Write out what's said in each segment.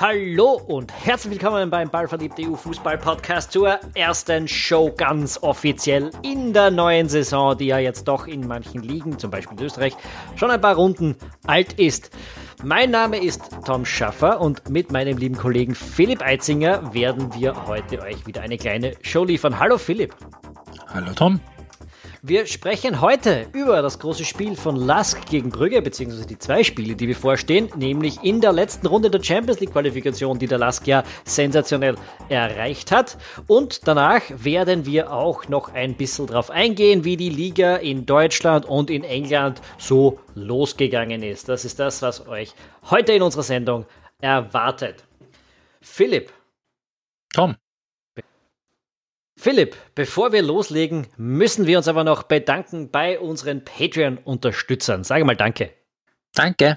Hallo und herzlich willkommen beim Ballverliebt EU Fußball Podcast zur ersten Show ganz offiziell in der neuen Saison, die ja jetzt doch in manchen Ligen, zum Beispiel in Österreich, schon ein paar Runden alt ist. Mein Name ist Tom Schaffer und mit meinem lieben Kollegen Philipp Eitzinger werden wir heute euch wieder eine kleine Show liefern. Hallo Philipp. Hallo Tom. Wir sprechen heute über das große Spiel von Lask gegen Brügge, beziehungsweise die zwei Spiele, die bevorstehen, nämlich in der letzten Runde der Champions League Qualifikation, die der Lask ja sensationell erreicht hat. Und danach werden wir auch noch ein bisschen drauf eingehen, wie die Liga in Deutschland und in England so losgegangen ist. Das ist das, was euch heute in unserer Sendung erwartet. Philipp. Tom. Philipp, bevor wir loslegen, müssen wir uns aber noch bedanken bei unseren Patreon-Unterstützern. Sage mal Danke. Danke.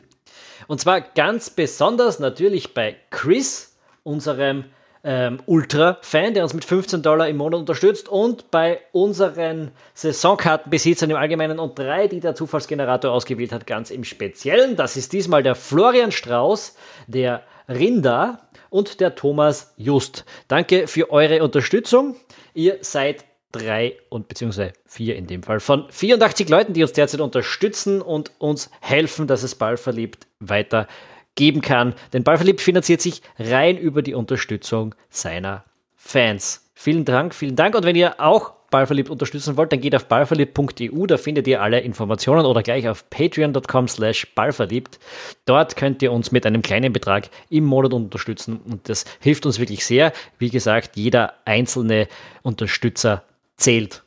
Und zwar ganz besonders natürlich bei Chris, unserem ähm, Ultra-Fan, der uns mit 15 Dollar im Monat unterstützt, und bei unseren Saisonkartenbesitzern im Allgemeinen und drei, die der Zufallsgenerator ausgewählt hat, ganz im Speziellen. Das ist diesmal der Florian Strauß, der Rinda und der Thomas Just. Danke für eure Unterstützung. Ihr seid drei und beziehungsweise vier in dem Fall von 84 Leuten, die uns derzeit unterstützen und uns helfen, dass es Ballverliebt weiter geben kann. Denn Ballverliebt finanziert sich rein über die Unterstützung seiner Fans. Vielen Dank, vielen Dank. Und wenn ihr auch Ballverliebt unterstützen wollt, dann geht auf ballverliebt.eu, da findet ihr alle Informationen oder gleich auf patreon.com slash ballverliebt. Dort könnt ihr uns mit einem kleinen Betrag im Monat unterstützen und das hilft uns wirklich sehr. Wie gesagt, jeder einzelne Unterstützer zählt.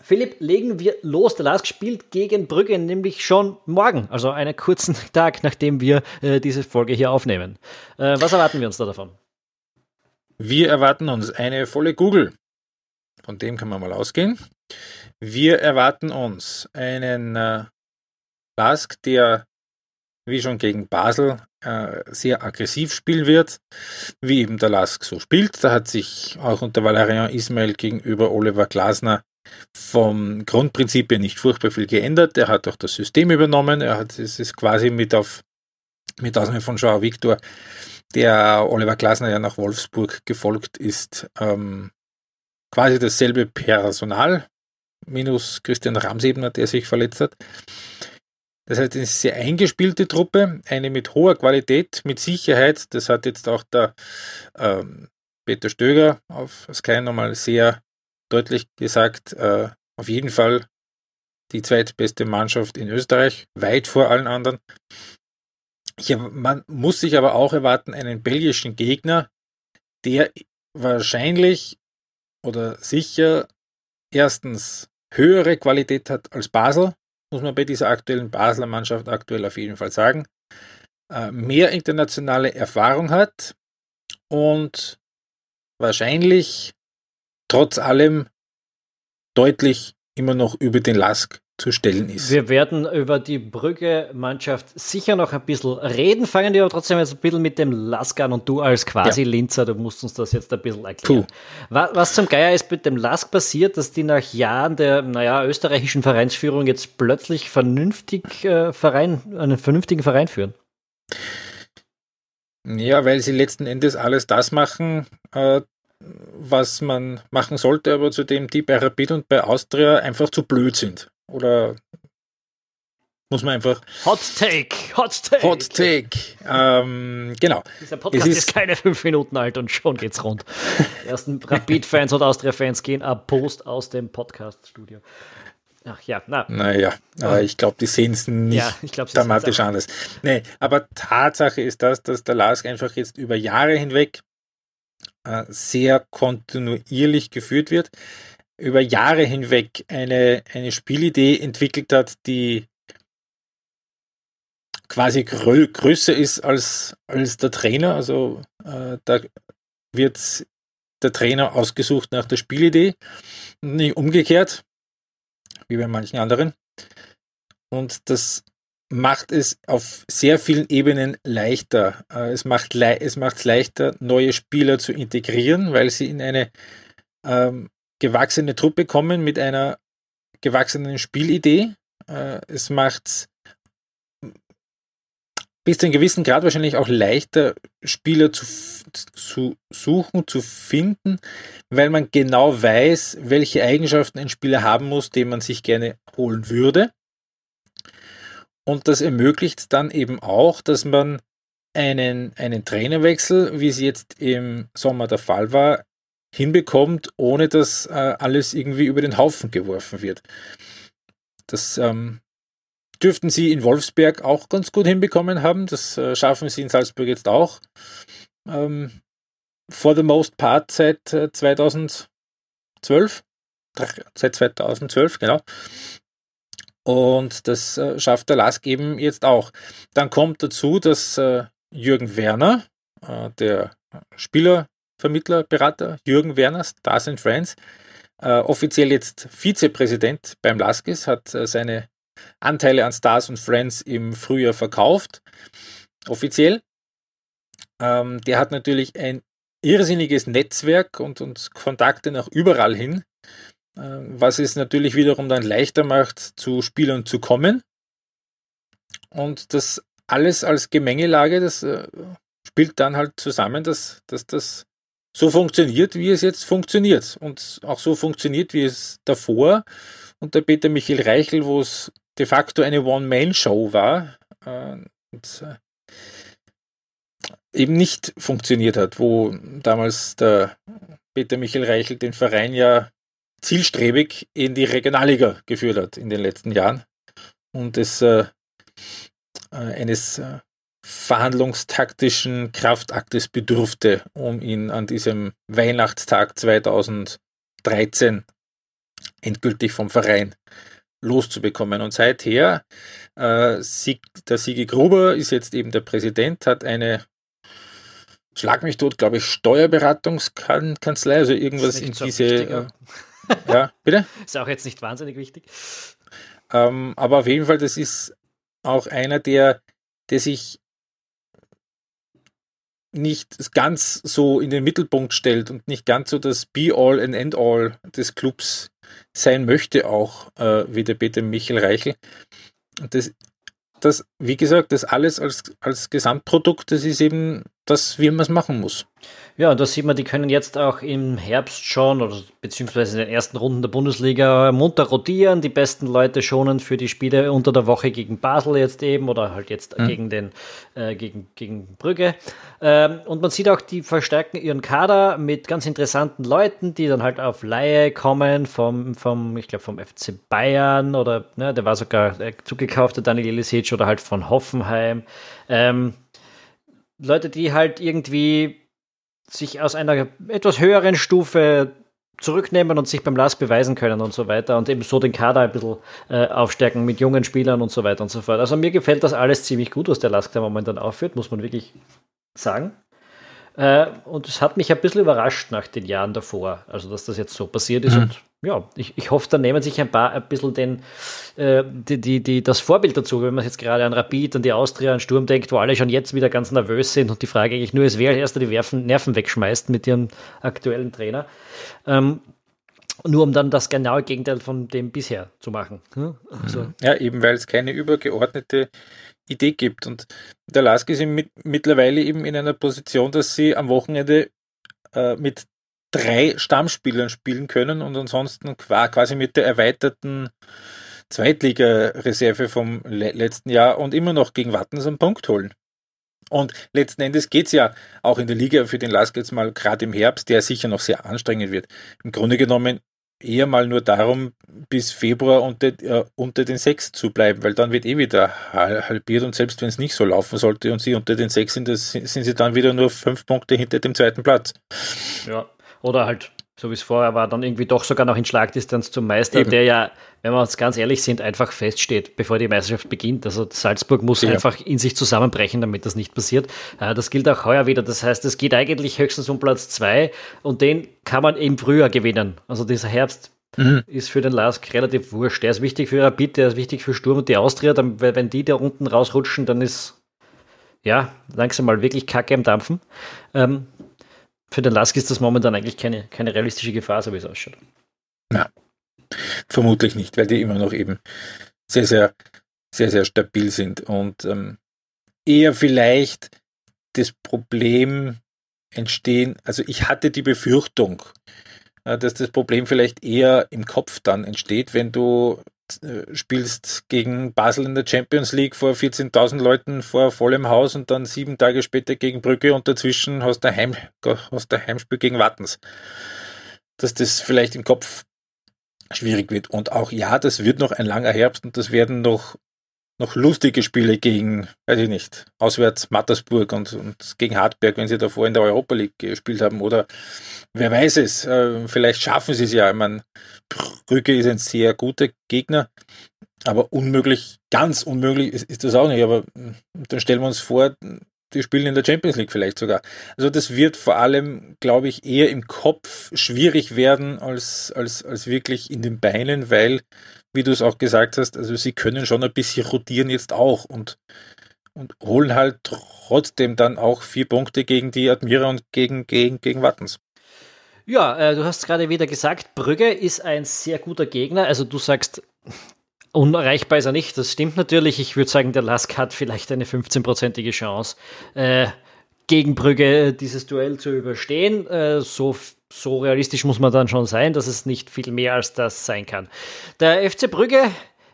Philipp, legen wir los. Der Lask spielt gegen Brügge, nämlich schon morgen, also einen kurzen Tag, nachdem wir äh, diese Folge hier aufnehmen. Äh, was erwarten wir uns da davon? Wir erwarten uns eine volle Google. Von dem kann man mal ausgehen. Wir erwarten uns einen äh, Lask, der wie schon gegen Basel äh, sehr aggressiv spielen wird, wie eben der Lask so spielt. Da hat sich auch unter Valerian Ismail gegenüber Oliver Glasner vom Grundprinzip her nicht furchtbar viel geändert. Er hat auch das System übernommen. Er hat, es ist quasi mit auf, mit Ausnahme von Joao Victor, der Oliver Glasner ja nach Wolfsburg gefolgt ist, ähm, quasi dasselbe Personal, minus Christian Ramsebner, der sich verletzt hat. Das heißt, eine sehr eingespielte Truppe, eine mit hoher Qualität, mit Sicherheit. Das hat jetzt auch der ähm, Peter Stöger auf Sky nochmal sehr deutlich gesagt. Äh, auf jeden Fall die zweitbeste Mannschaft in Österreich, weit vor allen anderen. Ich, man muss sich aber auch erwarten, einen belgischen Gegner, der wahrscheinlich oder sicher erstens höhere Qualität hat als Basel, muss man bei dieser aktuellen Basler Mannschaft aktuell auf jeden Fall sagen, äh, mehr internationale Erfahrung hat und wahrscheinlich trotz allem deutlich immer noch über den Lask zu stellen ist. Wir werden über die Brügge-Mannschaft sicher noch ein bisschen reden, fangen wir aber trotzdem jetzt ein bisschen mit dem Lask an und du als quasi ja. Linzer, du musst uns das jetzt ein bisschen erklären. Puh. Was zum Geier ist mit dem Lask passiert, dass die nach Jahren der, naja, österreichischen Vereinsführung jetzt plötzlich vernünftig äh, Verein, einen vernünftigen Verein führen? Ja, weil sie letzten Endes alles das machen, äh, was man machen sollte, aber zu dem die bei Rapid und bei Austria einfach zu blöd sind. Oder muss man einfach. Hot Take, Hot Take. Hot Take. Ähm, genau. Dieser Podcast ist, ist, keine fünf Minuten alt und schon geht's rund. Die ersten Rapid-Fans und Austria-Fans gehen ab Post aus dem Podcast-Studio. Ach ja, na. Naja, aber ich glaube, die sehen es nicht ja, glaub, dramatisch anders. Nee, aber Tatsache ist das, dass der Lask einfach jetzt über Jahre hinweg äh, sehr kontinuierlich geführt wird über Jahre hinweg eine, eine Spielidee entwickelt hat, die quasi grö größer ist als, als der Trainer. Also äh, da wird der Trainer ausgesucht nach der Spielidee, nicht umgekehrt, wie bei manchen anderen. Und das macht es auf sehr vielen Ebenen leichter. Äh, es macht le es macht es leichter, neue Spieler zu integrieren, weil sie in eine ähm, gewachsene Truppe kommen mit einer gewachsenen Spielidee. Äh, es macht bis zu einem gewissen Grad wahrscheinlich auch leichter, Spieler zu, zu suchen, zu finden, weil man genau weiß, welche Eigenschaften ein Spieler haben muss, den man sich gerne holen würde. Und das ermöglicht dann eben auch, dass man einen, einen Trainerwechsel, wie es jetzt im Sommer der Fall war, hinbekommt, ohne dass äh, alles irgendwie über den Haufen geworfen wird. Das ähm, dürften sie in Wolfsberg auch ganz gut hinbekommen haben. Das äh, schaffen sie in Salzburg jetzt auch. Ähm, for the most part seit äh, 2012. Seit 2012, genau. Und das äh, schafft der Lask eben jetzt auch. Dann kommt dazu, dass äh, Jürgen Werner, äh, der Spielervermittler, Berater Jürgen Werner, Stars and Friends, äh, offiziell jetzt Vizepräsident beim Lask ist, hat äh, seine Anteile an Stars und Friends im Frühjahr verkauft, offiziell. Ähm, der hat natürlich ein irrsinniges Netzwerk und, und Kontakte nach überall hin, äh, was es natürlich wiederum dann leichter macht, zu Spielern zu kommen. Und das alles als Gemengelage, das äh, spielt dann halt zusammen, dass, dass das so funktioniert, wie es jetzt funktioniert. Und auch so funktioniert, wie es davor unter Peter Michael Reichel, wo es de facto eine One-Man-Show war äh, und äh, eben nicht funktioniert hat, wo damals der Peter Michael Reichel den Verein ja zielstrebig in die Regionalliga geführt hat in den letzten Jahren und es äh, äh eines verhandlungstaktischen Kraftaktes bedurfte, um ihn an diesem Weihnachtstag 2013 endgültig vom Verein loszubekommen. Und seither, äh, Sieg, der Sigi Gruber ist jetzt eben der Präsident, hat eine Schlag mich tot, glaube ich, Steuerberatungskanzlei, also irgendwas in diese. Äh, ja, bitte? Ist auch jetzt nicht wahnsinnig wichtig. Ähm, aber auf jeden Fall, das ist auch einer, der, der sich nicht ganz so in den Mittelpunkt stellt und nicht ganz so das Be-all and End-all des Clubs sein möchte, auch äh, wie der Peter Michael Reichel. Das, das, wie gesagt, das alles als, als Gesamtprodukt, das ist eben das, wie man es machen muss. Ja, und da sieht man, die können jetzt auch im Herbst schon oder beziehungsweise in den ersten Runden der Bundesliga munter rotieren, die besten Leute schonen für die Spiele unter der Woche gegen Basel jetzt eben oder halt jetzt mhm. gegen den äh, gegen, gegen Brügge. Ähm, und man sieht auch, die verstärken ihren Kader mit ganz interessanten Leuten, die dann halt auf Laie kommen vom, vom ich glaube vom FC Bayern oder ne, der war sogar äh, zugekauft, der Daniel Elisic oder halt von Hoffenheim. Ähm, Leute, die halt irgendwie sich aus einer etwas höheren Stufe zurücknehmen und sich beim Last beweisen können und so weiter und eben so den Kader ein bisschen äh, aufstärken mit jungen Spielern und so weiter und so fort. Also mir gefällt das alles ziemlich gut, was der Lask da momentan aufführt, muss man wirklich sagen. Äh, und es hat mich ein bisschen überrascht nach den Jahren davor, also dass das jetzt so passiert ist. Mhm. Und ja, ich, ich hoffe, da nehmen sich ein paar ein bisschen den, äh, die, die, die, das Vorbild dazu, wenn man jetzt gerade an Rapid, an die Austria, an Sturm denkt, wo alle schon jetzt wieder ganz nervös sind und die Frage eigentlich nur ist, wer als erster die Werfen, Nerven wegschmeißt mit ihrem aktuellen Trainer. Ähm, nur um dann das genaue Gegenteil von dem bisher zu machen. Hm? Also. Ja, eben weil es keine übergeordnete Idee gibt. Und der Lask ist mit, mittlerweile eben in einer Position, dass sie am Wochenende äh, mit drei Stammspielern spielen können und ansonsten quasi mit der erweiterten Zweitliga-Reserve vom letzten Jahr und immer noch gegen Wattens einen Punkt holen. Und letzten Endes geht es ja auch in der Liga für den Lask jetzt mal gerade im Herbst, der sicher noch sehr anstrengend wird. Im Grunde genommen eher mal nur darum, bis Februar unter, äh, unter den sechs zu bleiben, weil dann wird eh wieder halbiert und selbst wenn es nicht so laufen sollte und sie unter den sechs sind, sind sie dann wieder nur fünf Punkte hinter dem zweiten Platz. Ja, oder halt, so wie es vorher war, dann irgendwie doch sogar noch in Schlagdistanz zum Meister, Eben. der ja, wenn wir uns ganz ehrlich sind, einfach feststeht, bevor die Meisterschaft beginnt. Also Salzburg muss ja. einfach in sich zusammenbrechen, damit das nicht passiert. Äh, das gilt auch heuer wieder. Das heißt, es geht eigentlich höchstens um Platz zwei und den kann man im Frühjahr gewinnen. Also dieser Herbst Mhm. ist für den Lask relativ wurscht. Der ist wichtig für Rapid, der ist wichtig für Sturm und die Austria. Dann, wenn die da unten rausrutschen, dann ist ja langsam mal wirklich Kacke am Dampfen. Ähm, für den Lask ist das momentan eigentlich keine, keine realistische Gefahr, so wie es ausschaut. Ja, vermutlich nicht, weil die immer noch eben sehr, sehr, sehr, sehr stabil sind. Und ähm, eher vielleicht das Problem entstehen, also ich hatte die Befürchtung, äh, dass das Problem vielleicht eher im Kopf dann entsteht, wenn du spielst gegen Basel in der Champions League vor 14.000 Leuten vor vollem Haus und dann sieben Tage später gegen Brücke und dazwischen hast du Heim, hast Heimspiel gegen Wattens. Dass das vielleicht im Kopf schwierig wird. Und auch ja, das wird noch ein langer Herbst und das werden noch noch lustige Spiele gegen, weiß ich nicht, auswärts Mattersburg und, und gegen Hartberg, wenn sie davor in der Europa League gespielt haben. Oder wer weiß es, äh, vielleicht schaffen sie es ja. Ich meine, Brügge ist ein sehr guter Gegner, aber unmöglich, ganz unmöglich ist, ist das auch nicht. Aber hm, dann stellen wir uns vor, die spielen in der Champions League vielleicht sogar. Also das wird vor allem, glaube ich, eher im Kopf schwierig werden als, als, als wirklich in den Beinen, weil wie du es auch gesagt hast, also sie können schon ein bisschen rotieren jetzt auch und, und holen halt trotzdem dann auch vier Punkte gegen die Admira und gegen, gegen, gegen Wattens. Ja, äh, du hast gerade wieder gesagt, Brügge ist ein sehr guter Gegner. Also du sagst, unerreichbar ist er nicht. Das stimmt natürlich. Ich würde sagen, der Lask hat vielleicht eine 15-prozentige Chance, äh, gegen Brügge dieses Duell zu überstehen. Äh, so so realistisch muss man dann schon sein, dass es nicht viel mehr als das sein kann. Der FC Brügge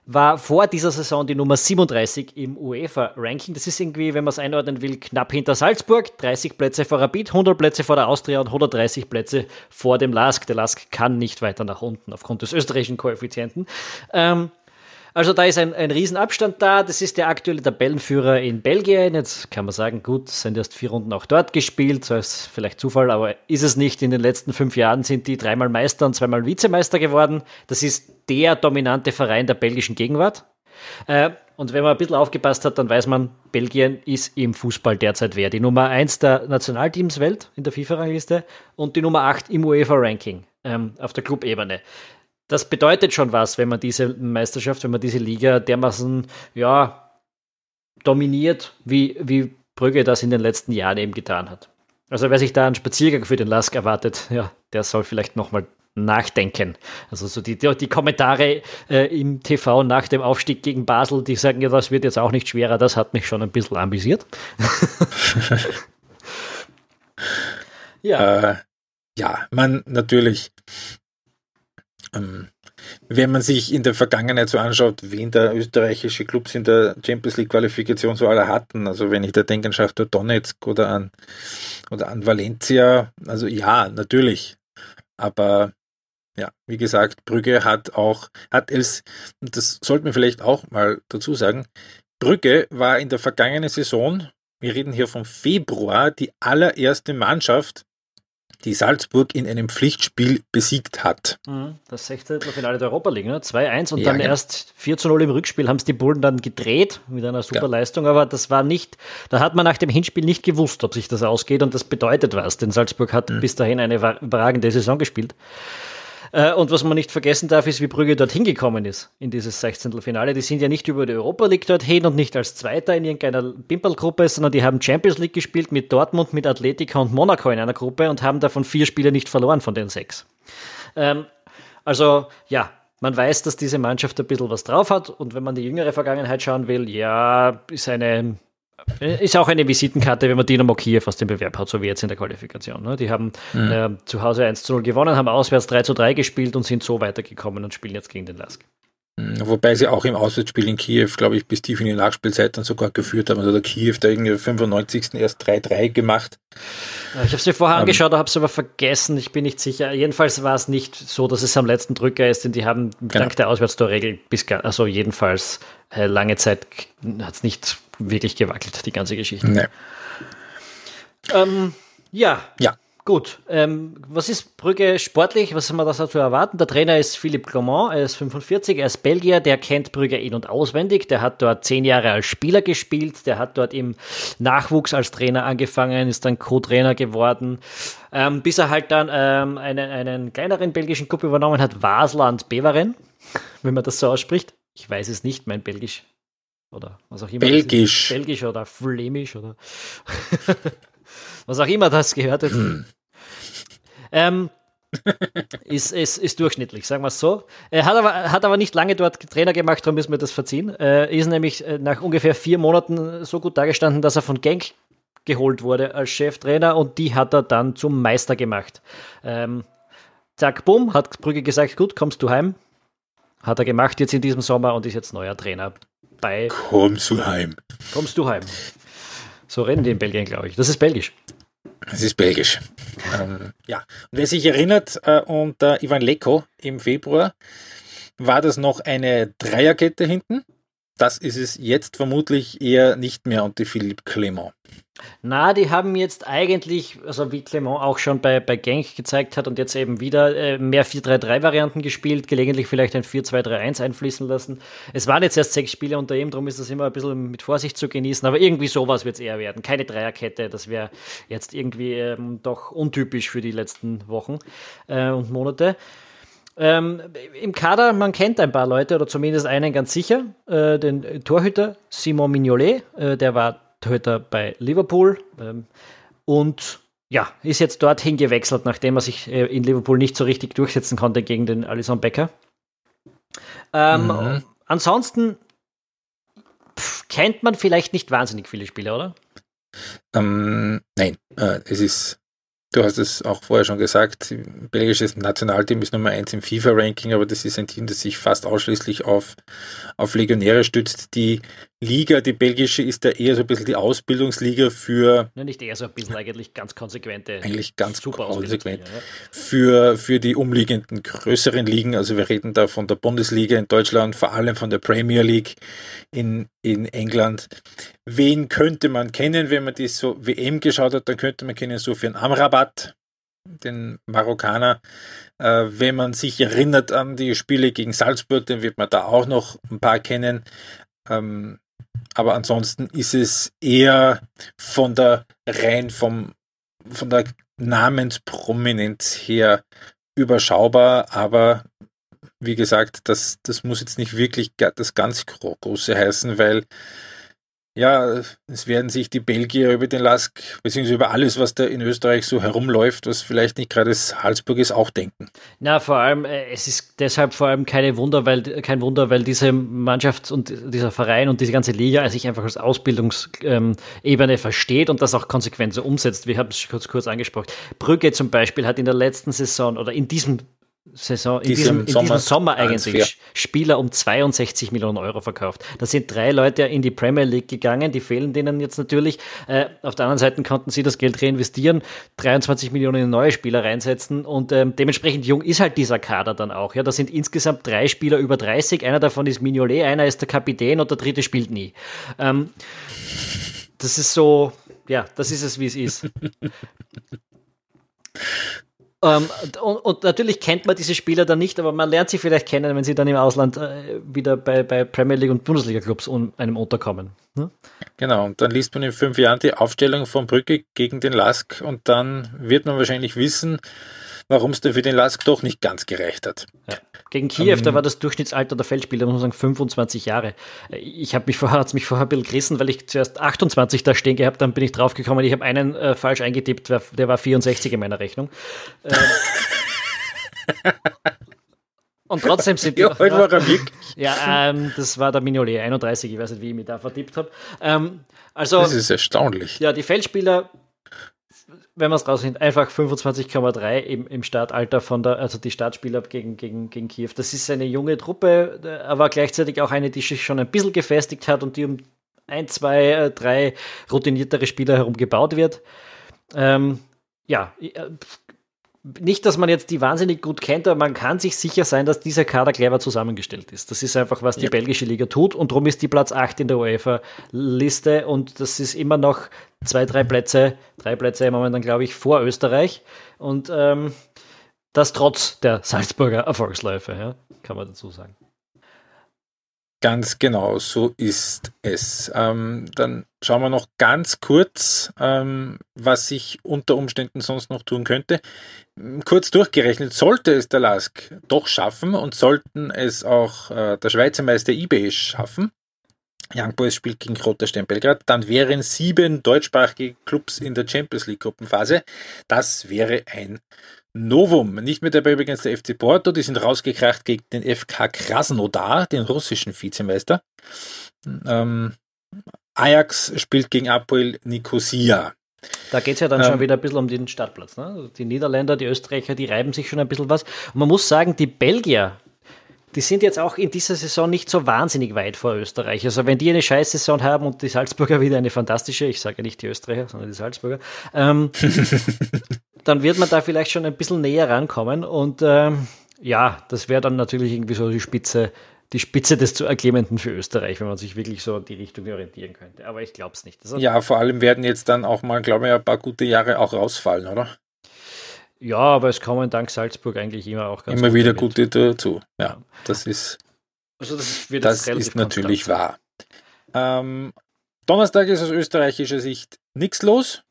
war vor dieser Saison die Nummer 37 im UEFA-Ranking. Das ist irgendwie, wenn man es einordnen will, knapp hinter Salzburg, 30 Plätze vor Rapid, 100 Plätze vor der Austria und 130 Plätze vor dem LASK. Der LASK kann nicht weiter nach unten aufgrund des österreichischen Koeffizienten. Ähm, also da ist ein, ein Riesenabstand da. Das ist der aktuelle Tabellenführer in Belgien. Jetzt kann man sagen, gut, sind erst vier Runden auch dort gespielt. So ist vielleicht Zufall, aber ist es nicht. In den letzten fünf Jahren sind die dreimal Meister und zweimal Vizemeister geworden. Das ist der dominante Verein der belgischen Gegenwart. Äh, und wenn man ein bisschen aufgepasst hat, dann weiß man, Belgien ist im Fußball derzeit wer. Die Nummer 1 der Nationalteams Welt in der FIFA-Rangliste und die Nummer 8 im UEFA-Ranking ähm, auf der Clubebene das bedeutet schon was, wenn man diese Meisterschaft, wenn man diese Liga dermaßen, ja, dominiert, wie, wie Brügge das in den letzten Jahren eben getan hat. Also wer sich da einen Spaziergang für den Lask erwartet, ja, der soll vielleicht nochmal nachdenken. Also so die, die, die Kommentare äh, im TV nach dem Aufstieg gegen Basel, die sagen, ja, das wird jetzt auch nicht schwerer, das hat mich schon ein bisschen amüsiert. ja. Äh, ja, man natürlich wenn man sich in der Vergangenheit so anschaut, wen der österreichische Clubs in der Champions League Qualifikation so alle hatten, also wenn ich da denke an Schachtor Donetsk oder an, oder an Valencia, also ja, natürlich. Aber ja, wie gesagt, Brügge hat auch, hat es, das sollte man vielleicht auch mal dazu sagen, Brügge war in der vergangenen Saison, wir reden hier vom Februar, die allererste Mannschaft, die Salzburg in einem Pflichtspiel besiegt hat. Mhm, das 16. Finale der Europa League, ne? 2-1 und ja, dann genau. erst 4 0 im Rückspiel haben es die Bullen dann gedreht mit einer super ja. Leistung, aber das war nicht, da hat man nach dem Hinspiel nicht gewusst, ob sich das ausgeht und das bedeutet was, denn Salzburg hat mhm. bis dahin eine überragende Saison gespielt. Äh, und was man nicht vergessen darf, ist, wie Brügge dorthin gekommen ist in dieses 16. Finale. Die sind ja nicht über die Europa League dorthin und nicht als Zweiter in irgendeiner Pimpelgruppe, sondern die haben Champions League gespielt mit Dortmund, mit Atletico und Monaco in einer Gruppe und haben davon vier Spiele nicht verloren von den sechs. Ähm, also ja, man weiß, dass diese Mannschaft ein bisschen was drauf hat und wenn man die jüngere Vergangenheit schauen will, ja, ist eine ist auch eine Visitenkarte, wenn man Dynamo Kiew aus dem Bewerb hat, so wie jetzt in der Qualifikation. Ne? Die haben mhm. äh, zu Hause 1 zu 0 gewonnen, haben auswärts 3 zu 3 gespielt und sind so weitergekommen und spielen jetzt gegen den Lask. Mhm, wobei sie auch im Auswärtsspiel in Kiew, glaube ich, bis tief in die Nachspielzeit dann sogar geführt haben. Also der Kiew da irgendwie 95. erst 3-3 gemacht. Ich habe es mir vorher ähm. angeschaut, habe es aber vergessen, ich bin nicht sicher. Jedenfalls war es nicht so, dass es am letzten Drücker ist, denn die haben genau. dank der Auswärtstorregel bis, also jedenfalls äh, lange Zeit hat es nicht wirklich gewackelt, die ganze Geschichte. Nee. Ähm, ja. Ja. Gut, ähm, was ist Brügge sportlich? Was haben wir da zu erwarten? Der Trainer ist Philipp Clement, er ist 45, er ist Belgier, der kennt Brügge in- und auswendig, der hat dort zehn Jahre als Spieler gespielt, der hat dort im Nachwuchs als Trainer angefangen, ist dann Co-Trainer geworden, ähm, bis er halt dann ähm, einen, einen kleineren belgischen Club übernommen hat, Wasland Beveren, wenn man das so ausspricht. Ich weiß es nicht, mein Belgisch oder was auch immer. Belgisch. Belgisch oder Flämisch oder was auch immer das gehört hat. Hm. ähm, ist, ist, ist durchschnittlich, sagen wir es so. Er hat aber, hat aber nicht lange dort Trainer gemacht, darum müssen wir das verziehen. Er ist nämlich äh, nach ungefähr vier Monaten so gut dargestanden, dass er von Genk geholt wurde als Cheftrainer und die hat er dann zum Meister gemacht. Ähm, zack, bumm, hat Brügge gesagt, gut, kommst du heim. Hat er gemacht jetzt in diesem Sommer und ist jetzt neuer Trainer bei. Kommst du heim. Kommst du heim. So reden die in Belgien, glaube ich. Das ist belgisch. Es ist belgisch. ähm, ja, und wer sich erinnert, äh, unter Ivan Leko im Februar war das noch eine Dreierkette hinten. Das ist es jetzt vermutlich eher nicht mehr unter Philippe Clement. Na, die haben jetzt eigentlich, also wie Clement auch schon bei, bei Genk gezeigt hat und jetzt eben wieder äh, mehr 4-3-3-Varianten gespielt, gelegentlich vielleicht ein 4-2-3-1 einfließen lassen. Es waren jetzt erst sechs Spiele unter ihm, darum ist das immer ein bisschen mit Vorsicht zu genießen, aber irgendwie sowas wird es eher werden. Keine Dreierkette, das wäre jetzt irgendwie ähm, doch untypisch für die letzten Wochen äh, und Monate. Ähm, Im Kader, man kennt ein paar Leute oder zumindest einen ganz sicher, äh, den Torhüter Simon Mignolet, äh, der war Torhüter bei Liverpool ähm, und ja, ist jetzt dorthin gewechselt, nachdem er sich äh, in Liverpool nicht so richtig durchsetzen konnte gegen den Alison Becker. Ähm, mhm. Ansonsten pff, kennt man vielleicht nicht wahnsinnig viele Spieler, oder? Ähm, nein, äh, es ist Du hast es auch vorher schon gesagt, belgisches Nationalteam ist Nummer eins im FIFA-Ranking, aber das ist ein Team, das sich fast ausschließlich auf, auf Legionäre stützt. Die Liga, die belgische, ist da eher so ein bisschen die Ausbildungsliga für. Ja, nicht eher so ein bisschen, eigentlich ganz konsequente. Eigentlich ganz super konsequent. Ja. Für, für die umliegenden größeren Ligen, also wir reden da von der Bundesliga in Deutschland, vor allem von der Premier League in, in England. Wen könnte man kennen, wenn man die so WM geschaut hat, dann könnte man kennen so für einen Amrabat, den Marokkaner. Äh, wenn man sich erinnert an die Spiele gegen Salzburg, dann wird man da auch noch ein paar kennen. Ähm, aber ansonsten ist es eher von der rein vom, von der Namensprominenz her überschaubar, aber wie gesagt, das, das muss jetzt nicht wirklich das ganz Große heißen, weil ja, es werden sich die Belgier über den Lask, beziehungsweise über alles, was da in Österreich so herumläuft, was vielleicht nicht gerade Salzburg ist, auch denken. Na, vor allem, äh, es ist deshalb vor allem keine Wunder, weil, kein Wunder, weil diese Mannschaft und dieser Verein und diese ganze Liga sich einfach als Ausbildungsebene ähm, versteht und das auch konsequent so umsetzt. Wir haben es kurz, kurz angesprochen. Brügge zum Beispiel hat in der letzten Saison oder in diesem Saison, in diesem, in Sommer, diesem Sommer eigentlich Spieler um 62 Millionen Euro verkauft. Da sind drei Leute in die Premier League gegangen, die fehlen denen jetzt natürlich. Äh, auf der anderen Seite konnten sie das Geld reinvestieren, 23 Millionen in neue Spieler reinsetzen und ähm, dementsprechend jung ist halt dieser Kader dann auch. Ja, da sind insgesamt drei Spieler über 30, einer davon ist Mignolet, einer ist der Kapitän und der dritte spielt nie. Ähm, das ist so, ja, das ist es, wie es ist. Ähm, und, und, natürlich kennt man diese Spieler dann nicht, aber man lernt sie vielleicht kennen, wenn sie dann im Ausland äh, wieder bei, bei Premier League und Bundesliga-Clubs um, einem unterkommen. Ne? Genau, und dann liest man in fünf Jahren die Aufstellung von Brücke gegen den Lask und dann wird man wahrscheinlich wissen, warum es für den Lask doch nicht ganz gereicht hat. Ja. Gegen Kiew, um, da ähm, war das Durchschnittsalter der Feldspieler, muss man sagen, 25 Jahre. Ich habe mich vorher, hat's mich vorher ein bisschen gerissen, weil ich zuerst 28 da stehen gehabt, dann bin ich draufgekommen, ich habe einen äh, falsch eingetippt, der war 64 in meiner Rechnung. Ähm, Und trotzdem sind die. ja, heute war er wirklich. Ja, ähm, das war der Mignolet, 31, ich weiß nicht, wie ich mich da vertippt habe. Ähm, also, das ist erstaunlich. Ja, die Feldspieler wenn man es rausnimmt, einfach 25,3 im, im Startalter von der, also die Startspieler gegen, gegen, gegen Kiew. Das ist eine junge Truppe, aber gleichzeitig auch eine, die sich schon ein bisschen gefestigt hat und die um ein, zwei, äh, drei routiniertere Spieler herum gebaut wird. Ähm, ja, äh, nicht, dass man jetzt die wahnsinnig gut kennt, aber man kann sich sicher sein, dass dieser Kader clever zusammengestellt ist. Das ist einfach, was die ja. belgische Liga tut und darum ist die Platz 8 in der UEFA-Liste und das ist immer noch zwei, drei Plätze, drei Plätze momentan, glaube ich, vor Österreich und ähm, das trotz der Salzburger Erfolgsläufe, ja, kann man dazu sagen. Ganz genau, so ist es. Ähm, dann schauen wir noch ganz kurz, ähm, was ich unter Umständen sonst noch tun könnte. Kurz durchgerechnet, sollte es der LASK doch schaffen und sollten es auch äh, der Schweizer Meister eBay schaffen, Young Boys spielt gegen Roter Stern Belgrad, dann wären sieben deutschsprachige Clubs in der Champions League Gruppenphase. Das wäre ein Novum. Nicht mehr dabei übrigens der FC Porto, die sind rausgekracht gegen den FK Krasnodar, den russischen Vizemeister. Ähm, Ajax spielt gegen Apoel Nicosia. Da geht es ja dann ähm, schon wieder ein bisschen um den Startplatz. Ne? Die Niederländer, die Österreicher, die reiben sich schon ein bisschen was. Und man muss sagen, die Belgier, die sind jetzt auch in dieser Saison nicht so wahnsinnig weit vor Österreich. Also wenn die eine Scheißsaison haben und die Salzburger wieder eine fantastische, ich sage nicht die Österreicher, sondern die Salzburger, ähm, dann wird man da vielleicht schon ein bisschen näher rankommen. Und ähm, ja, das wäre dann natürlich irgendwie so die Spitze, die Spitze des zu erklemmenden für Österreich, wenn man sich wirklich so in die Richtung orientieren könnte. Aber ich glaube es nicht. Ja, vor allem werden jetzt dann auch mal, glaube ich, ein paar gute Jahre auch rausfallen, oder? Ja, aber es kommen dank Salzburg eigentlich immer auch ganz Immer gute wieder mit. gute dazu. Ja, das ist, also das, das ist natürlich wahr. Ähm, Donnerstag ist aus österreichischer Sicht nichts los,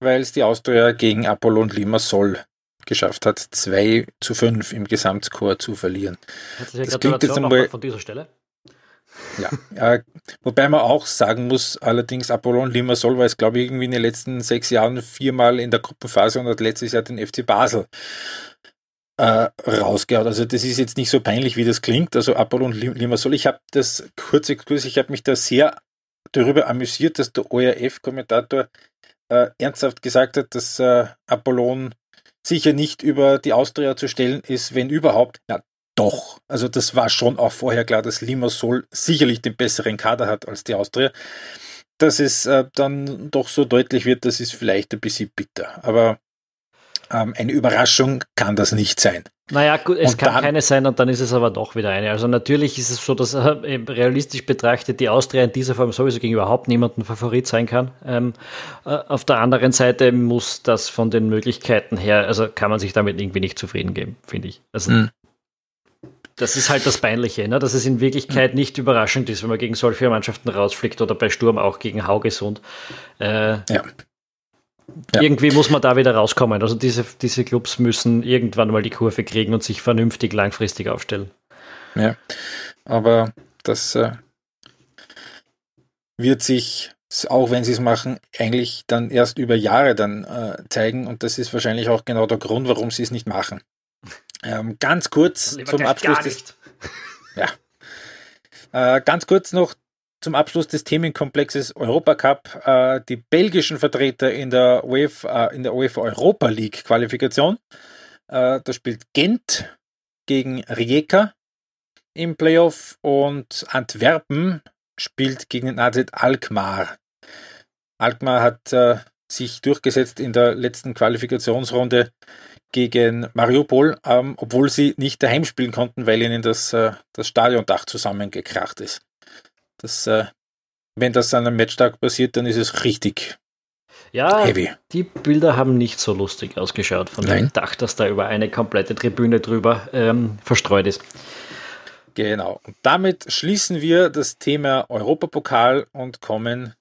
weil es die Austria gegen Apollon Limassol geschafft hat, 2 zu 5 im Gesamtscore zu verlieren. Das klingt jetzt einmal von dieser Stelle. Ja, äh, wobei man auch sagen muss, allerdings Apollon Limassol war es, glaube ich, irgendwie in den letzten sechs Jahren viermal in der Gruppenphase und hat letztes Jahr den FC Basel äh, rausgehauen. Also das ist jetzt nicht so peinlich, wie das klingt. Also Apollon Limassol, ich habe das kurze Kurs, ich habe mich da sehr darüber amüsiert, dass der ORF-Kommentator äh, ernsthaft gesagt hat, dass äh, Apollon sicher nicht über die Austria zu stellen ist, wenn überhaupt. Ja, doch. Also das war schon auch vorher klar, dass Limassol sicherlich den besseren Kader hat als die Austria. Dass es äh, dann doch so deutlich wird, das ist vielleicht ein bisschen bitter. Aber ähm, eine Überraschung kann das nicht sein. Naja, gut, es und kann dann, keine sein und dann ist es aber doch wieder eine. Also natürlich ist es so, dass äh, realistisch betrachtet die Austria in dieser Form sowieso gegen überhaupt niemanden Favorit sein kann. Ähm, äh, auf der anderen Seite muss das von den Möglichkeiten her, also kann man sich damit irgendwie nicht zufrieden geben, finde ich. Also mhm. Das ist halt das Peinliche, ne? dass es in Wirklichkeit nicht überraschend ist, wenn man gegen solche Mannschaften rausfliegt oder bei Sturm auch gegen Haugesund. Äh, ja. ja. Irgendwie muss man da wieder rauskommen. Also diese, diese Clubs müssen irgendwann mal die Kurve kriegen und sich vernünftig langfristig aufstellen. Ja, aber das äh, wird sich, auch wenn sie es machen, eigentlich dann erst über Jahre dann äh, zeigen und das ist wahrscheinlich auch genau der Grund, warum sie es nicht machen. Ähm, ganz kurz zum Abschluss des. Ja. Äh, ganz kurz noch zum Abschluss des Themenkomplexes Europacup. Äh, die belgischen Vertreter in der UEFA, äh, in der UEFA Europa League Qualifikation. Äh, da spielt Gent gegen Rijeka im Playoff und Antwerpen spielt gegen den AZ Alkmaar. Alkmaar hat äh, sich durchgesetzt in der letzten Qualifikationsrunde gegen Mariupol, ähm, obwohl sie nicht daheim spielen konnten, weil ihnen das, äh, das Stadiondach zusammengekracht ist. Das, äh, wenn das an einem Matchtag passiert, dann ist es richtig ja, heavy. die Bilder haben nicht so lustig ausgeschaut von Nein. dem Dach, das da über eine komplette Tribüne drüber ähm, verstreut ist. Genau. Und damit schließen wir das Thema Europapokal und kommen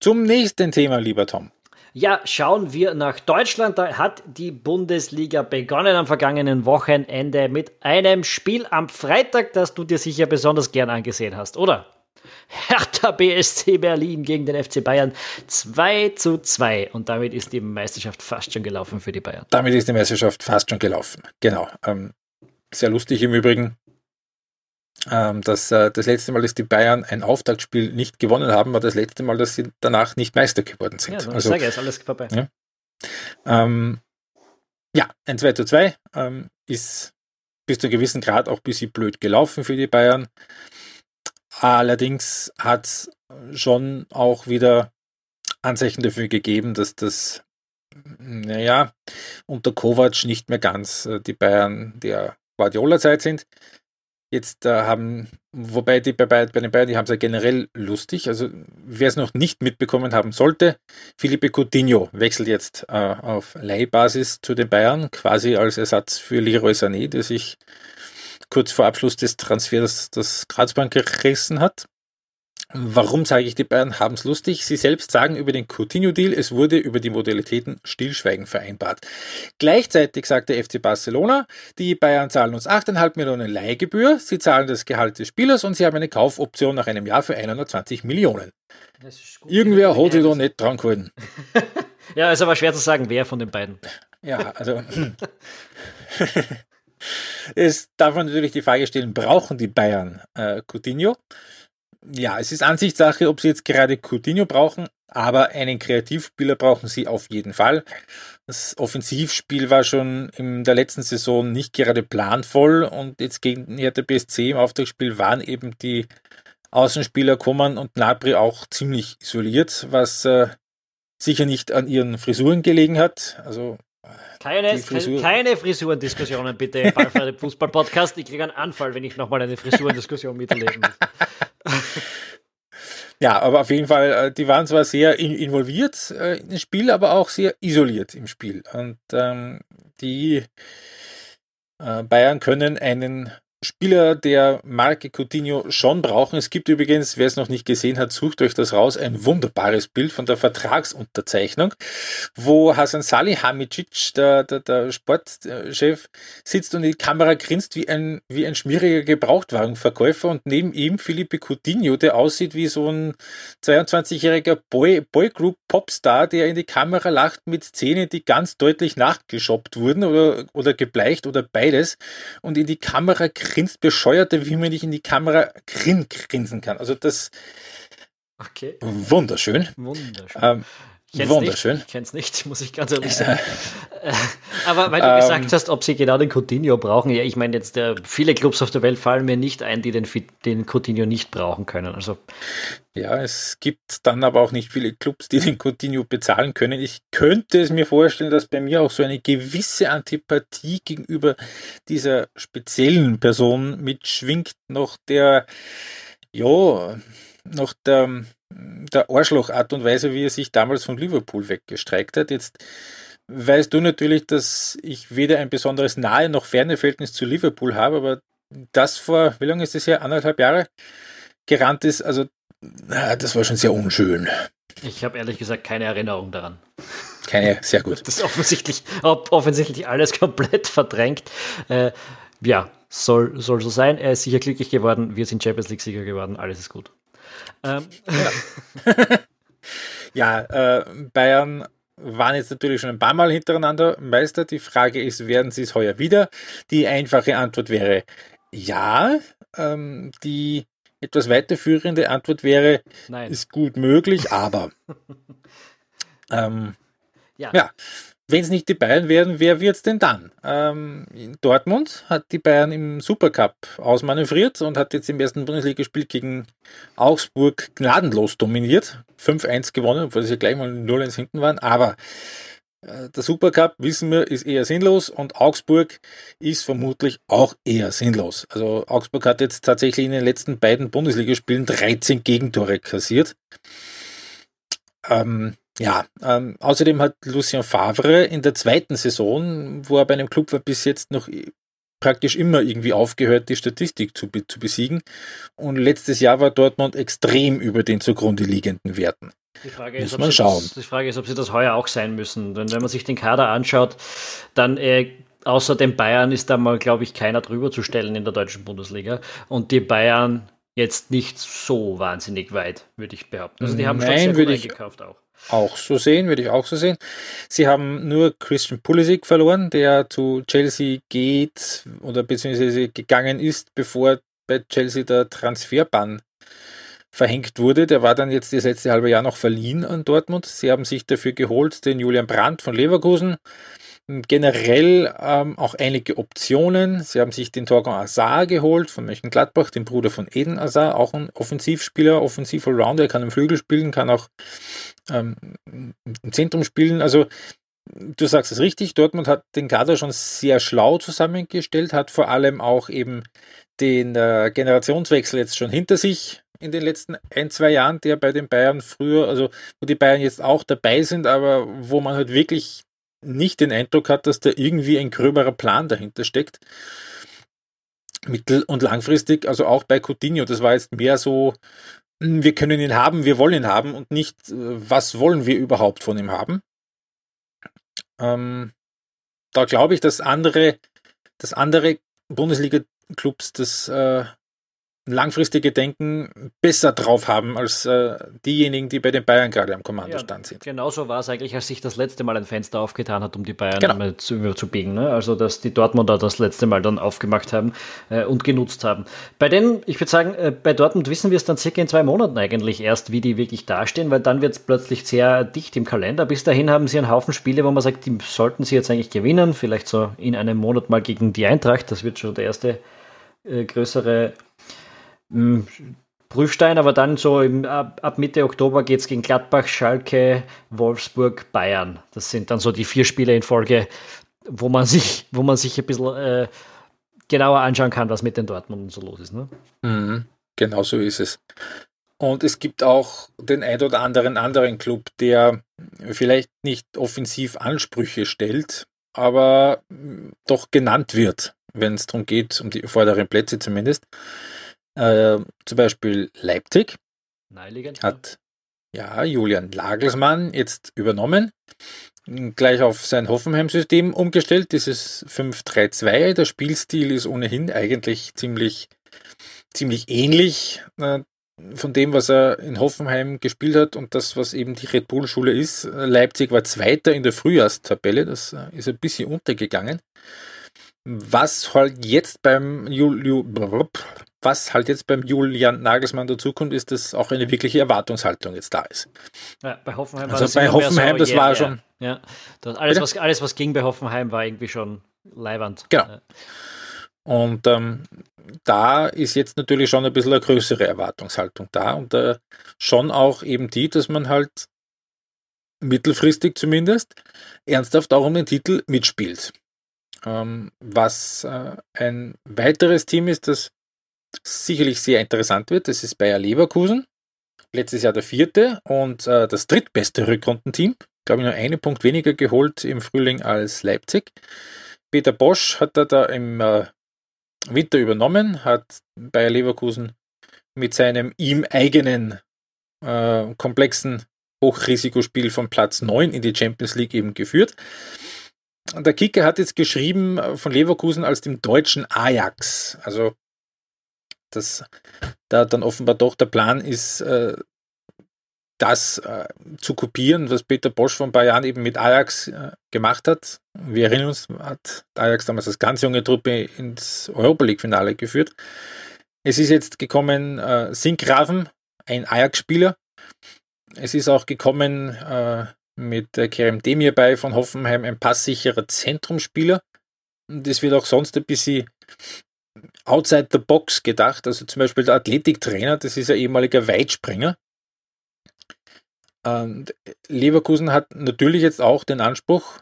zum nächsten Thema, lieber Tom. Ja, schauen wir nach Deutschland. Da hat die Bundesliga begonnen am vergangenen Wochenende mit einem Spiel am Freitag, das du dir sicher besonders gern angesehen hast, oder? Hertha BSC Berlin gegen den FC Bayern 2 zu 2. Und damit ist die Meisterschaft fast schon gelaufen für die Bayern. Damit ist die Meisterschaft fast schon gelaufen. Genau. Ähm, sehr lustig im Übrigen ähm, dass äh, das letzte Mal, dass die Bayern ein Auftaktspiel nicht gewonnen haben, war das letzte Mal, dass sie danach nicht Meister geworden sind. Ja, also, sage, ist alles vorbei. Ja, ähm, ja ein 2 zu 2 ähm, ist bis zu einem gewissen Grad auch ein bisschen blöd gelaufen für die Bayern. Allerdings hat es schon auch wieder Anzeichen dafür gegeben, dass das, naja, unter Kovac nicht mehr ganz äh, die Bayern der Guardiola-Zeit sind. Jetzt äh, haben, wobei die bei, bei den Bayern, die haben es ja generell lustig. Also wer es noch nicht mitbekommen haben sollte, Felipe Coutinho wechselt jetzt äh, auf Leihbasis zu den Bayern, quasi als Ersatz für Leroy Sané, der sich kurz vor Abschluss des Transfers das Kreuzband gerissen hat. Warum sage ich, die Bayern haben es lustig? Sie selbst sagen über den Coutinho-Deal, es wurde über die Modalitäten Stillschweigen vereinbart. Gleichzeitig sagt der FC Barcelona, die Bayern zahlen uns 8,5 Millionen Leihgebühr, sie zahlen das Gehalt des Spielers und sie haben eine Kaufoption nach einem Jahr für 120 Millionen. Irgendwer hat sich da nicht dran gehalten. ja, ist aber schwer zu sagen, wer von den beiden. Ja, also es darf man natürlich die Frage stellen, brauchen die Bayern äh, Coutinho? Ja, es ist Ansichtssache, ob sie jetzt gerade Coutinho brauchen, aber einen Kreativspieler brauchen sie auf jeden Fall. Das Offensivspiel war schon in der letzten Saison nicht gerade planvoll und jetzt gegen Hertha BSC im Auftaktspiel waren eben die Außenspieler Koman und Nabri auch ziemlich isoliert, was äh, sicher nicht an ihren Frisuren gelegen hat. Also keine, Frisur. keine Frisurendiskussionen bitte im Ballfrei Fußball-Podcast. Ich kriege einen Anfall, wenn ich nochmal eine Frisurendiskussion miterleben muss. Ja, aber auf jeden Fall, äh, die waren zwar sehr involviert äh, im Spiel, aber auch sehr isoliert im Spiel. Und ähm, die äh, Bayern können einen Spieler der Marke Coutinho schon brauchen. Es gibt übrigens, wer es noch nicht gesehen hat, sucht euch das raus, ein wunderbares Bild von der Vertragsunterzeichnung, wo Hasan Salihamidzic, der, der, der Sportchef, sitzt und die Kamera grinst wie ein, wie ein schmieriger Gebrauchtwagenverkäufer und neben ihm Felipe Coutinho, der aussieht wie so ein 22-jähriger Boy, Boygroup Popstar, der in die Kamera lacht mit Zähnen, die ganz deutlich nachgeschoppt wurden oder, oder gebleicht oder beides und in die Kamera grinst grinst bescheuerte, wie man nicht in die Kamera grin grinsen kann. Also das okay. wunderschön. Wunderschön. Ähm, Kenn's Wunderschön. Nicht. Ich kenne es nicht, muss ich ganz ehrlich sagen. Aber weil du ähm, gesagt hast, ob sie genau den Coutinho brauchen, ja, ich meine jetzt, der, viele Clubs auf der Welt fallen mir nicht ein, die den, den Coutinho nicht brauchen können. Also ja, es gibt dann aber auch nicht viele Clubs, die den Coutinho bezahlen können. Ich könnte es mir vorstellen, dass bei mir auch so eine gewisse Antipathie gegenüber dieser speziellen Person mitschwingt, noch der, ja, noch der der Arschloch-Art und Weise, wie er sich damals von Liverpool weggestreikt hat. Jetzt weißt du natürlich, dass ich weder ein besonderes nahe noch ferne Verhältnis zu Liverpool habe, aber das vor, wie lange ist das her? Anderthalb Jahre gerannt ist, also das war schon sehr unschön. Ich habe ehrlich gesagt keine Erinnerung daran. Keine, sehr gut. Das ist offensichtlich, offensichtlich alles komplett verdrängt. Äh, ja, soll, soll so sein. Er ist sicher glücklich geworden. Wir sind Champions League-Sieger geworden. Alles ist gut. Ähm. Ja, ja äh, Bayern waren jetzt natürlich schon ein paar Mal hintereinander Meister. Die Frage ist, werden sie es heuer wieder? Die einfache Antwort wäre ja. Ähm, die etwas weiterführende Antwort wäre, Nein. ist gut möglich, aber ähm, ja. ja. Wenn es nicht die Bayern werden, wer wird es denn dann? Ähm, Dortmund hat die Bayern im Supercup ausmanövriert und hat jetzt im ersten Bundesligaspiel gegen Augsburg gnadenlos dominiert. 5-1 gewonnen, obwohl sie ja gleich mal 0-1 hinten waren. Aber äh, der Supercup, wissen wir, ist eher sinnlos und Augsburg ist vermutlich auch eher sinnlos. Also Augsburg hat jetzt tatsächlich in den letzten beiden Bundesligaspielen 13 Gegentore kassiert. Ähm, ja, ähm, außerdem hat Lucien Favre in der zweiten Saison, wo er bei einem Club war, bis jetzt noch praktisch immer irgendwie aufgehört, die Statistik zu, zu besiegen. Und letztes Jahr war Dortmund extrem über den zugrunde liegenden Werten. Die Frage, ist, man schauen. Das, die Frage ist, ob sie das heuer auch sein müssen. Denn wenn man sich den Kader anschaut, dann äh, außer den Bayern ist da mal, glaube ich, keiner drüber zu stellen in der deutschen Bundesliga. Und die Bayern jetzt nicht so wahnsinnig weit, würde ich behaupten. Also die haben Nein, schon sehr gut eingekauft auch auch so sehen, würde ich auch so sehen. Sie haben nur Christian Pulisic verloren, der zu Chelsea geht oder beziehungsweise gegangen ist, bevor bei Chelsea der Transferbann verhängt wurde. Der war dann jetzt das letzte halbe Jahr noch verliehen an Dortmund. Sie haben sich dafür geholt den Julian Brandt von Leverkusen generell ähm, auch einige Optionen. Sie haben sich den Torgon Azar geholt von Mönchengladbach, den Bruder von Eden Azar, auch ein Offensivspieler, offensiver Rounder, er kann im Flügel spielen, kann auch ähm, im Zentrum spielen. Also du sagst es richtig, Dortmund hat den Kader schon sehr schlau zusammengestellt, hat vor allem auch eben den äh, Generationswechsel jetzt schon hinter sich in den letzten ein, zwei Jahren, der bei den Bayern früher, also wo die Bayern jetzt auch dabei sind, aber wo man halt wirklich nicht den Eindruck hat, dass da irgendwie ein gröberer Plan dahinter steckt. Mittel- und langfristig, also auch bei Coutinho, das war jetzt mehr so, hm, wir können ihn haben, wir wollen ihn haben und nicht, äh, was wollen wir überhaupt von ihm haben. Ähm, da glaube ich, dass andere, dass andere Bundesliga-Clubs das äh, langfristige Denken besser drauf haben als äh, diejenigen, die bei den Bayern gerade am Kommandostand ja, sind. Genauso war es eigentlich, als sich das letzte Mal ein Fenster aufgetan hat, um die Bayern genau. zu überzubiegen. Ne? Also, dass die Dortmunder das letzte Mal dann aufgemacht haben äh, und genutzt haben. Bei denen, ich würde sagen, äh, bei Dortmund wissen wir es dann circa in zwei Monaten eigentlich erst, wie die wirklich dastehen, weil dann wird es plötzlich sehr dicht im Kalender. Bis dahin haben sie einen Haufen Spiele, wo man sagt, die sollten sie jetzt eigentlich gewinnen. Vielleicht so in einem Monat mal gegen die Eintracht. Das wird schon der erste äh, größere Prüfstein, aber dann so im, ab, ab, Mitte Oktober geht es gegen Gladbach, Schalke, Wolfsburg, Bayern. Das sind dann so die vier Spiele in Folge, wo man sich, wo man sich ein bisschen äh, genauer anschauen kann, was mit den Dortmunden so los ist. Ne? Mhm, genau so ist es. Und es gibt auch den ein oder anderen anderen Club, der vielleicht nicht offensiv Ansprüche stellt, aber doch genannt wird, wenn es darum geht, um die vorderen Plätze zumindest. Äh, zum Beispiel Leipzig Naheliegend, hat ja Julian Lagelsmann jetzt übernommen, gleich auf sein Hoffenheim-System umgestellt, dieses 5-3-2. Der Spielstil ist ohnehin eigentlich ziemlich, ziemlich ähnlich äh, von dem, was er in Hoffenheim gespielt hat und das, was eben die Red Bull-Schule ist. Leipzig war Zweiter in der Frühjahrstabelle, das äh, ist ein bisschen untergegangen. Was halt jetzt beim Jul was halt jetzt beim Julian Nagelsmann dazukommt, ist, dass auch eine wirkliche Erwartungshaltung jetzt da ist. Ja, bei Hoffenheim also war das bei Hoffenheim, so, das yeah, war yeah. schon. Ja, das alles, was, alles, was ging bei Hoffenheim, war irgendwie schon leiwand. Genau. Ja. Und ähm, da ist jetzt natürlich schon ein bisschen eine größere Erwartungshaltung da und äh, schon auch eben die, dass man halt mittelfristig zumindest ernsthaft auch um den Titel mitspielt. Ähm, was äh, ein weiteres Team ist, das sicherlich sehr interessant wird, das ist Bayer Leverkusen. Letztes Jahr der vierte und äh, das drittbeste Rückrundenteam. Glaube ich, nur einen Punkt weniger geholt im Frühling als Leipzig. Peter Bosch hat er da im äh, Winter übernommen, hat Bayer Leverkusen mit seinem ihm eigenen äh, komplexen Hochrisikospiel von Platz 9 in die Champions League eben geführt. Der Kicker hat jetzt geschrieben von Leverkusen als dem deutschen Ajax. Also, dass da dann offenbar doch der Plan ist, äh, das äh, zu kopieren, was Peter Bosch vor ein paar Jahren eben mit Ajax gemacht hat. Wir erinnern uns, hat Ajax damals als ganz junge Truppe ins Europa League-Finale geführt. Es ist jetzt gekommen äh, Sinkgraven, ein Ajax-Spieler. Es ist auch gekommen äh, mit äh, Kerem Demir bei von Hoffenheim ein passsicherer Zentrumspieler. Und es wird auch sonst ein bisschen outside the box gedacht. Also zum Beispiel der Athletiktrainer, das ist ein ehemaliger Weitspringer. Leverkusen hat natürlich jetzt auch den Anspruch,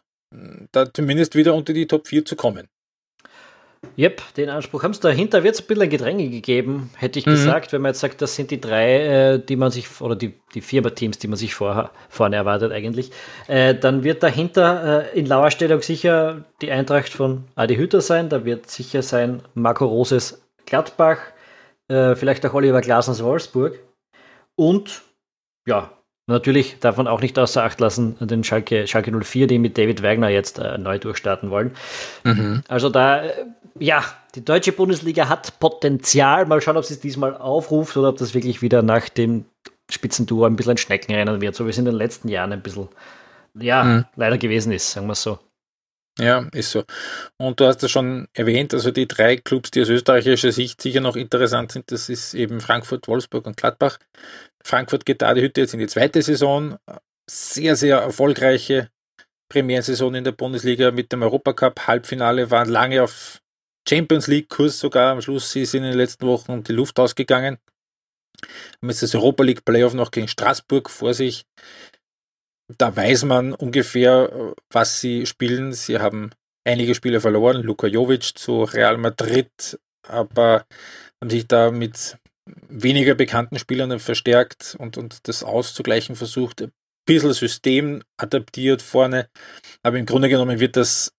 da zumindest wieder unter die Top 4 zu kommen. Yep, den Anspruch haben sie. Dahinter wird es ein bisschen ein Gedränge gegeben, hätte ich mhm. gesagt, wenn man jetzt sagt, das sind die drei, äh, die man sich, oder die, die vier Teams, die man sich vor, vorne erwartet eigentlich. Äh, dann wird dahinter äh, in Lauerstellung sicher die Eintracht von Adi Hütter sein, da wird sicher sein Marco Roses Gladbach, äh, vielleicht auch Oliver Glasners Wolfsburg und ja, Natürlich darf man auch nicht außer Acht lassen, den Schalke, Schalke 04, die mit David Wagner jetzt äh, neu durchstarten wollen. Mhm. Also da, äh, ja, die deutsche Bundesliga hat Potenzial. Mal schauen, ob sie es diesmal aufruft oder ob das wirklich wieder nach dem Spitzentour ein bisschen ein Schneckenrennen wird, so wie es in den letzten Jahren ein bisschen, ja, mhm. leider gewesen ist, sagen wir es so. Ja, ist so. Und du hast es schon erwähnt, also die drei Clubs, die aus österreichischer Sicht sicher noch interessant sind, das ist eben Frankfurt, Wolfsburg und Gladbach. Frankfurt geht da die Hütte jetzt in die zweite Saison. Sehr, sehr erfolgreiche Premierensaison in der Bundesliga mit dem Europacup. Halbfinale waren lange auf Champions League-Kurs sogar. Am Schluss ist in den letzten Wochen die Luft ausgegangen. Haben jetzt das Europa League Playoff noch gegen Straßburg vor sich da weiß man ungefähr, was sie spielen. Sie haben einige Spiele verloren, Luka Jovic zu Real Madrid, aber haben sich da mit weniger bekannten Spielern verstärkt und, und das auszugleichen versucht. Ein bisschen System adaptiert vorne, aber im Grunde genommen wird das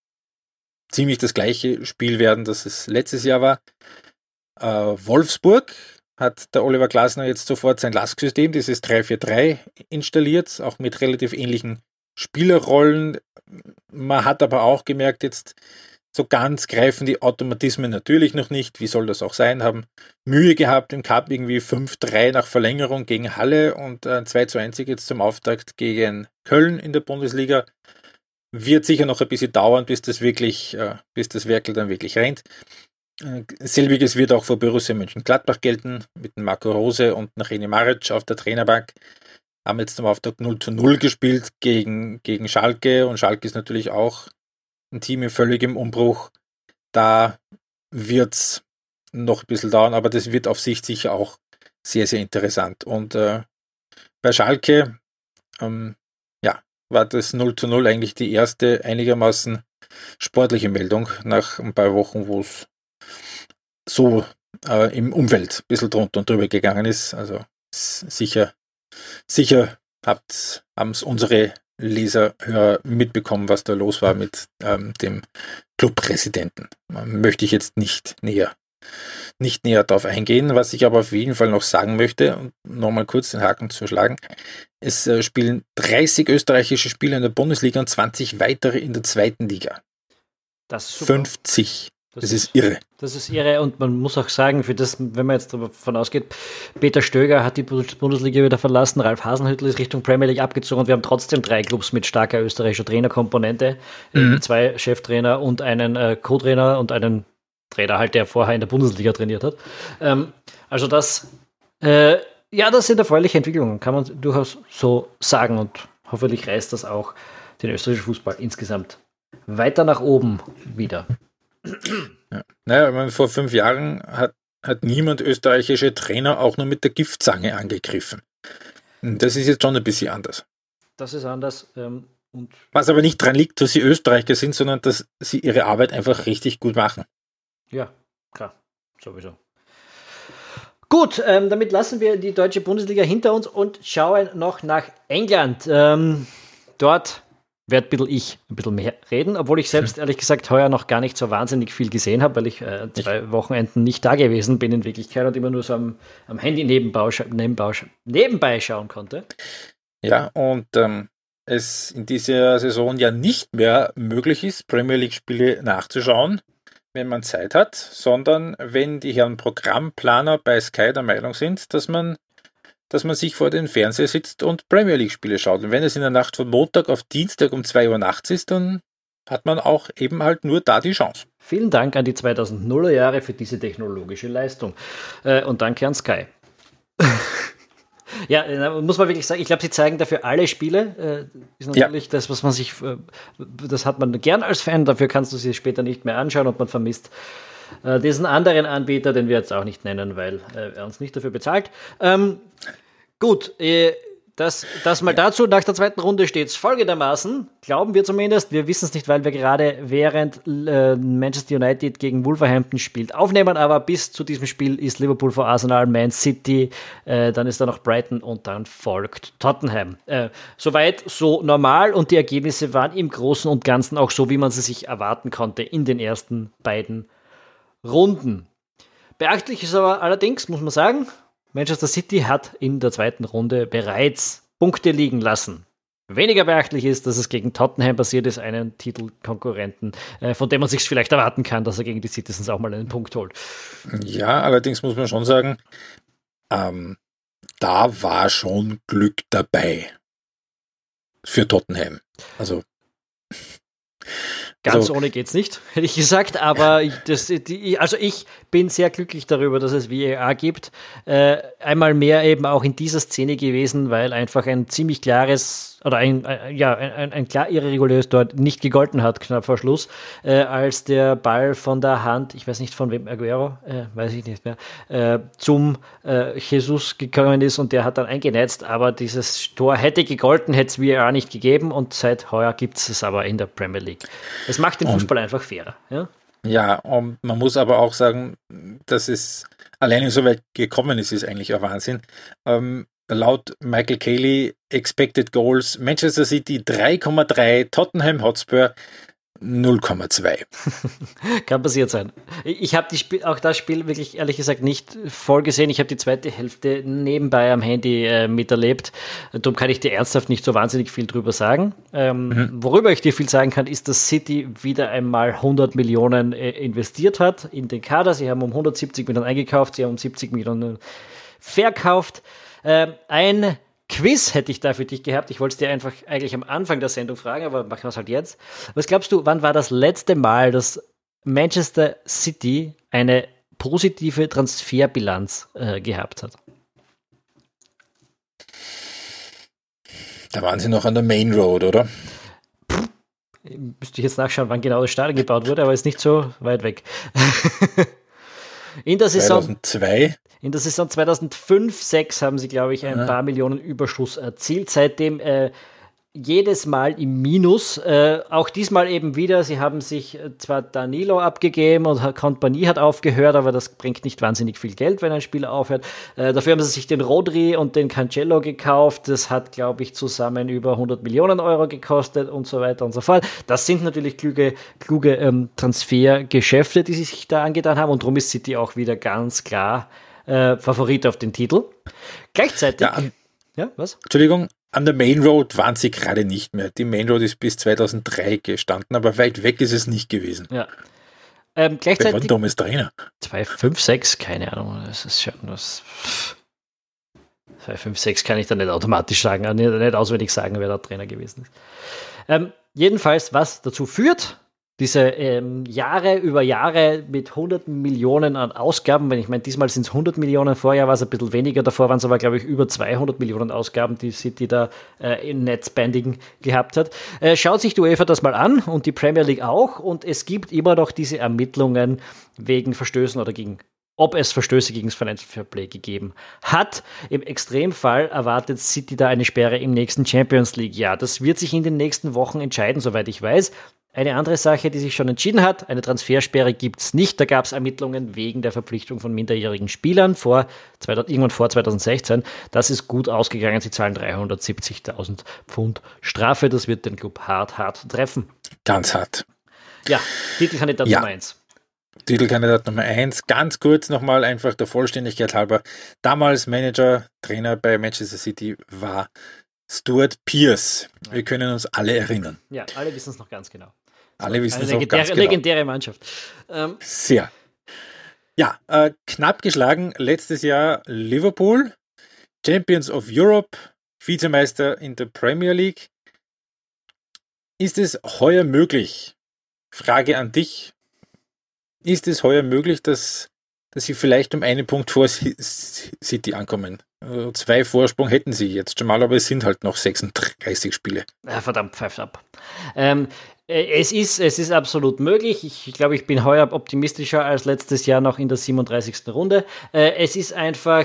ziemlich das gleiche Spiel werden, das es letztes Jahr war. Äh, Wolfsburg hat der Oliver Glasner jetzt sofort sein Lask-System, dieses 3-4-3, installiert, auch mit relativ ähnlichen Spielerrollen. Man hat aber auch gemerkt, jetzt so ganz greifen die Automatismen natürlich noch nicht. Wie soll das auch sein? Haben Mühe gehabt im Cup irgendwie 5-3 nach Verlängerung gegen Halle und äh, 2 zu 1 jetzt zum Auftakt gegen Köln in der Bundesliga. Wird sicher noch ein bisschen dauern, bis das wirklich, äh, bis das Werkel dann wirklich rennt. Äh, selbiges wird auch für Borussia Mönchengladbach gelten, mit Marco Rose und René Maric auf der Trainerbank. Haben jetzt zum Auftakt 0 zu 0 gespielt gegen, gegen Schalke und Schalke ist natürlich auch ein Team in völligem Umbruch. Da wird es noch ein bisschen dauern, aber das wird auf sich sicher auch sehr, sehr interessant. Und äh, bei Schalke, ähm, ja, war das 0 zu 0 eigentlich die erste einigermaßen sportliche Meldung nach ein paar Wochen, wo es so äh, im Umfeld ein bisschen drunter und drüber gegangen ist. Also sicher, sicher haben es unsere Leser, Hörer mitbekommen, was da los war mit ähm, dem Clubpräsidenten. Möchte ich jetzt nicht näher, nicht näher darauf eingehen. Was ich aber auf jeden Fall noch sagen möchte, und nochmal kurz den Haken zu schlagen, es äh, spielen 30 österreichische Spieler in der Bundesliga und 20 weitere in der zweiten Liga. Das ist super. 50. Das, das ist, ist, irre. Das ist irre und man muss auch sagen, für das, wenn man jetzt davon ausgeht, Peter Stöger hat die Bundesliga wieder verlassen, Ralf Hasenhüttl ist Richtung Premier League abgezogen und wir haben trotzdem drei Clubs mit starker österreichischer Trainerkomponente, äh, mhm. zwei Cheftrainer und einen äh, Co-Trainer und einen Trainer halt, der vorher in der Bundesliga trainiert hat. Ähm, also das, äh, ja, das sind erfreuliche Entwicklungen, kann man durchaus so sagen und hoffentlich reißt das auch den österreichischen Fußball insgesamt weiter nach oben wieder. Ja. Naja, meine, vor fünf Jahren hat, hat niemand österreichische Trainer auch nur mit der Giftzange angegriffen. Das ist jetzt schon ein bisschen anders. Das ist anders. Ähm, Was aber nicht daran liegt, dass sie Österreicher sind, sondern dass sie ihre Arbeit einfach richtig gut machen. Ja, klar, sowieso. Gut, ähm, damit lassen wir die deutsche Bundesliga hinter uns und schauen noch nach England. Ähm, dort werde ein bisschen ich ein bisschen mehr reden, obwohl ich selbst ehrlich gesagt heuer noch gar nicht so wahnsinnig viel gesehen habe, weil ich äh, zwei ich. Wochenenden nicht da gewesen bin in Wirklichkeit und immer nur so am, am Handy nebenbei, nebenbei, nebenbei schauen konnte. Ja, und ähm, es in dieser Saison ja nicht mehr möglich ist, Premier League-Spiele nachzuschauen, wenn man Zeit hat, sondern wenn die Herren Programmplaner bei Sky der Meinung sind, dass man dass man sich vor den Fernseher sitzt und Premier League-Spiele schaut. Und wenn es in der Nacht von Montag auf Dienstag um 2 Uhr nachts ist, dann hat man auch eben halt nur da die Chance. Vielen Dank an die 2000er Jahre für diese technologische Leistung. Äh, und danke an Sky. ja, äh, muss man wirklich sagen, ich glaube, sie zeigen dafür alle Spiele. Äh, ist natürlich ja. das, was man sich, das hat man gern als Fan, dafür kannst du sie später nicht mehr anschauen und man vermisst äh, diesen anderen Anbieter, den wir jetzt auch nicht nennen, weil äh, er uns nicht dafür bezahlt. Ähm, gut, äh, das, das mal dazu. Nach der zweiten Runde steht es folgendermaßen, glauben wir zumindest. Wir wissen es nicht, weil wir gerade während äh, Manchester United gegen Wolverhampton spielt aufnehmen, aber bis zu diesem Spiel ist Liverpool vor Arsenal, Man City, äh, dann ist da noch Brighton und dann folgt Tottenham. Äh, soweit so normal und die Ergebnisse waren im Großen und Ganzen auch so, wie man sie sich erwarten konnte in den ersten beiden Runden. Beachtlich ist aber allerdings, muss man sagen, Manchester City hat in der zweiten Runde bereits Punkte liegen lassen. Weniger beachtlich ist, dass es gegen Tottenham passiert ist, einen Titelkonkurrenten, äh, von dem man sich vielleicht erwarten kann, dass er gegen die Citizens auch mal einen Punkt holt. Ja, allerdings muss man schon sagen, ähm, da war schon Glück dabei für Tottenham. Also Ganz also, ohne geht's nicht, hätte ich gesagt. Aber ich, das, die, also ich bin sehr glücklich darüber, dass es VAR gibt. Äh, einmal mehr eben auch in dieser Szene gewesen, weil einfach ein ziemlich klares oder ein, ein ja, ein, ein, klar irregulöres dort nicht gegolten hat, knapp vor Schluss, äh, als der Ball von der Hand, ich weiß nicht von wem, Aguero, äh, weiß ich nicht mehr, äh, zum äh, Jesus gekommen ist und der hat dann eingenetzt, aber dieses Tor hätte gegolten, hätte es VAR nicht gegeben und seit heuer gibt es es aber in der Premier League. Es macht den Fußball und, einfach fairer. Ja? ja, und man muss aber auch sagen, dass es alleine so weit gekommen ist, ist eigentlich ein Wahnsinn. Ähm, laut Michael Cayley Expected Goals Manchester City 3,3, Tottenham Hotspur 0,2. Kann passiert sein. Ich habe auch das Spiel wirklich ehrlich gesagt nicht voll gesehen. Ich habe die zweite Hälfte nebenbei am Handy äh, miterlebt. Darum kann ich dir ernsthaft nicht so wahnsinnig viel drüber sagen. Ähm, mhm. Worüber ich dir viel sagen kann, ist, dass City wieder einmal 100 Millionen äh, investiert hat in den Kader. Sie haben um 170 Millionen eingekauft, sie haben um 70 Millionen verkauft. Ähm, ein Quiz hätte ich da für dich gehabt. Ich wollte es dir einfach eigentlich am Anfang der Sendung fragen, aber machen wir es halt jetzt. Was glaubst du, wann war das letzte Mal, dass Manchester City eine positive Transferbilanz äh, gehabt hat? Da waren sie noch an der Main Road, oder? müsste ich jetzt nachschauen, wann genau das Stadion gebaut wurde, aber ist nicht so weit weg. In der Saison 2002. In der Saison 2005, 2006 haben sie, glaube ich, ein ja. paar Millionen Überschuss erzielt. Seitdem äh, jedes Mal im Minus. Äh, auch diesmal eben wieder. Sie haben sich äh, zwar Danilo abgegeben und Kompanie hat aufgehört, aber das bringt nicht wahnsinnig viel Geld, wenn ein Spieler aufhört. Äh, dafür haben sie sich den Rodri und den Cancelo gekauft. Das hat, glaube ich, zusammen über 100 Millionen Euro gekostet und so weiter und so fort. Das sind natürlich kluge, kluge ähm, Transfergeschäfte, die sie sich da angetan haben und darum ist City auch wieder ganz klar äh, Favorit auf den Titel. Gleichzeitig. Ja, ja, was? Entschuldigung, an der Main Road waren sie gerade nicht mehr. Die Main Road ist bis 2003 gestanden, aber weit weg ist es nicht gewesen. Ja. Ähm, gleichzeitig. Wer war Thomas Trainer? 2, 5, 6, keine Ahnung. Das ist schon was. 2, 5, 6 kann ich da nicht automatisch sagen, nicht auswendig sagen, wer der Trainer gewesen ist. Ähm, jedenfalls, was dazu führt, diese ähm, Jahre über Jahre mit hunderten Millionen an Ausgaben, wenn ich meine, diesmal sind es 100 Millionen, vorher war es ein bisschen weniger, davor waren es aber, glaube ich, über 200 Millionen Ausgaben, die City da äh, in Netzbanding gehabt hat. Äh, schaut sich die UEFA das mal an und die Premier League auch und es gibt immer noch diese Ermittlungen wegen Verstößen oder gegen ob es Verstöße gegen das Financial Fair Play gegeben hat. Im Extremfall erwartet City da eine Sperre im nächsten Champions League. Ja, das wird sich in den nächsten Wochen entscheiden, soweit ich weiß. Eine andere Sache, die sich schon entschieden hat, eine Transfersperre gibt es nicht. Da gab es Ermittlungen wegen der Verpflichtung von minderjährigen Spielern vor, irgendwann vor 2016. Das ist gut ausgegangen. Sie zahlen 370.000 Pfund Strafe. Das wird den Club hart, hart treffen. Ganz hart. Ja, Titelkandidat ja. Nummer 1. Titelkandidat Nummer 1. Ganz kurz nochmal einfach der Vollständigkeit halber. Damals Manager, Trainer bei Manchester City war Stuart Pierce. Wir können uns alle erinnern. Ja, alle wissen es noch ganz genau. Alle wissen es auch ganz genau. Legendäre Mannschaft. Ähm. Sehr. Ja, äh, knapp geschlagen letztes Jahr Liverpool, Champions of Europe, Vizemeister in der Premier League. Ist es heuer möglich? Frage an dich. Ist es heuer möglich, dass, dass sie vielleicht um einen Punkt vor City ankommen? Also zwei Vorsprung hätten sie jetzt schon mal, aber es sind halt noch 36 Spiele. Ja, verdammt, pfeift ab. Ähm, äh, es ist, es ist absolut möglich. Ich, ich glaube, ich bin heuer optimistischer als letztes Jahr noch in der 37. Runde. Äh, es ist einfach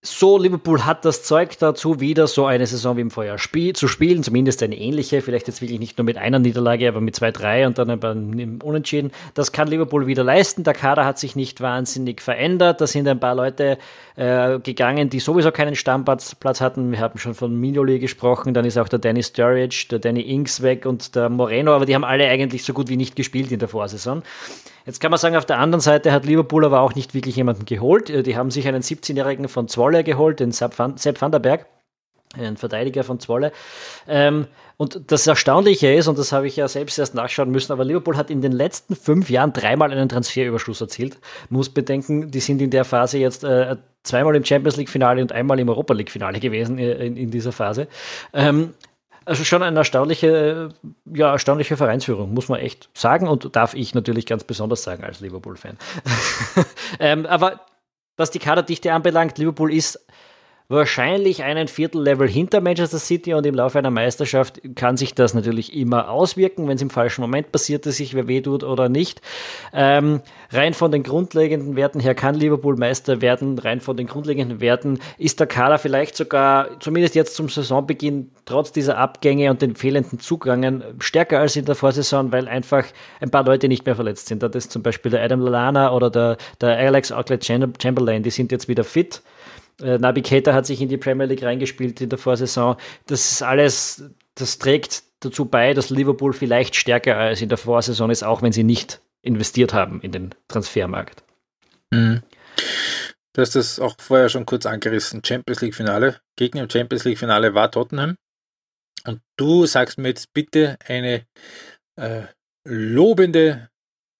so, Liverpool hat das Zeug dazu, wieder so eine Saison wie im Vorjahr spiel zu spielen, zumindest eine ähnliche, vielleicht jetzt wirklich nicht nur mit einer Niederlage, aber mit zwei, drei und dann ein Unentschieden. Das kann Liverpool wieder leisten. Der Kader hat sich nicht wahnsinnig verändert. Da sind ein paar Leute äh, gegangen, die sowieso keinen Stammplatz Platz hatten. Wir haben schon von Minoli gesprochen, dann ist auch der Danny Sturridge, der Danny Inks weg und der Moreno, aber die haben alle eigentlich so gut wie nicht gespielt in der Vorsaison. Jetzt kann man sagen, auf der anderen Seite hat Liverpool aber auch nicht wirklich jemanden geholt. Äh, die haben sich einen 17-Jährigen von Zwolle geholt, den Sepp van, der Berg, einen Verteidiger von Zwolle. Ähm, und das Erstaunliche ist, und das habe ich ja selbst erst nachschauen müssen, aber Liverpool hat in den letzten fünf Jahren dreimal einen Transferüberschuss erzielt. Muss bedenken, die sind in der Phase jetzt äh, zweimal im Champions League-Finale und einmal im Europa League-Finale gewesen äh, in, in, dieser Phase. Ähm, also schon eine erstaunliche, ja, erstaunliche Vereinsführung, muss man echt sagen und darf ich natürlich ganz besonders sagen als Liverpool-Fan. ähm, aber was die Kaderdichte anbelangt, Liverpool ist wahrscheinlich einen Viertellevel hinter Manchester City und im Laufe einer Meisterschaft kann sich das natürlich immer auswirken, wenn es im falschen Moment passiert, dass sich wer wehtut oder nicht. Ähm, rein von den grundlegenden Werten her kann Liverpool Meister werden. Rein von den grundlegenden Werten ist der Kader vielleicht sogar, zumindest jetzt zum Saisonbeginn, trotz dieser Abgänge und den fehlenden Zugängen stärker als in der Vorsaison, weil einfach ein paar Leute nicht mehr verletzt sind. Das ist zum Beispiel der Adam Lallana oder der, der Alex Auckland Chamberlain, die sind jetzt wieder fit. Äh, Naby Keita hat sich in die Premier League reingespielt in der Vorsaison. Das ist alles, das trägt dazu bei, dass Liverpool vielleicht stärker als in der Vorsaison ist, auch wenn sie nicht investiert haben in den Transfermarkt. Mhm. Du hast das auch vorher schon kurz angerissen. Champions League Finale. Gegner im Champions League Finale war Tottenham. Und du sagst mir jetzt bitte eine äh, lobende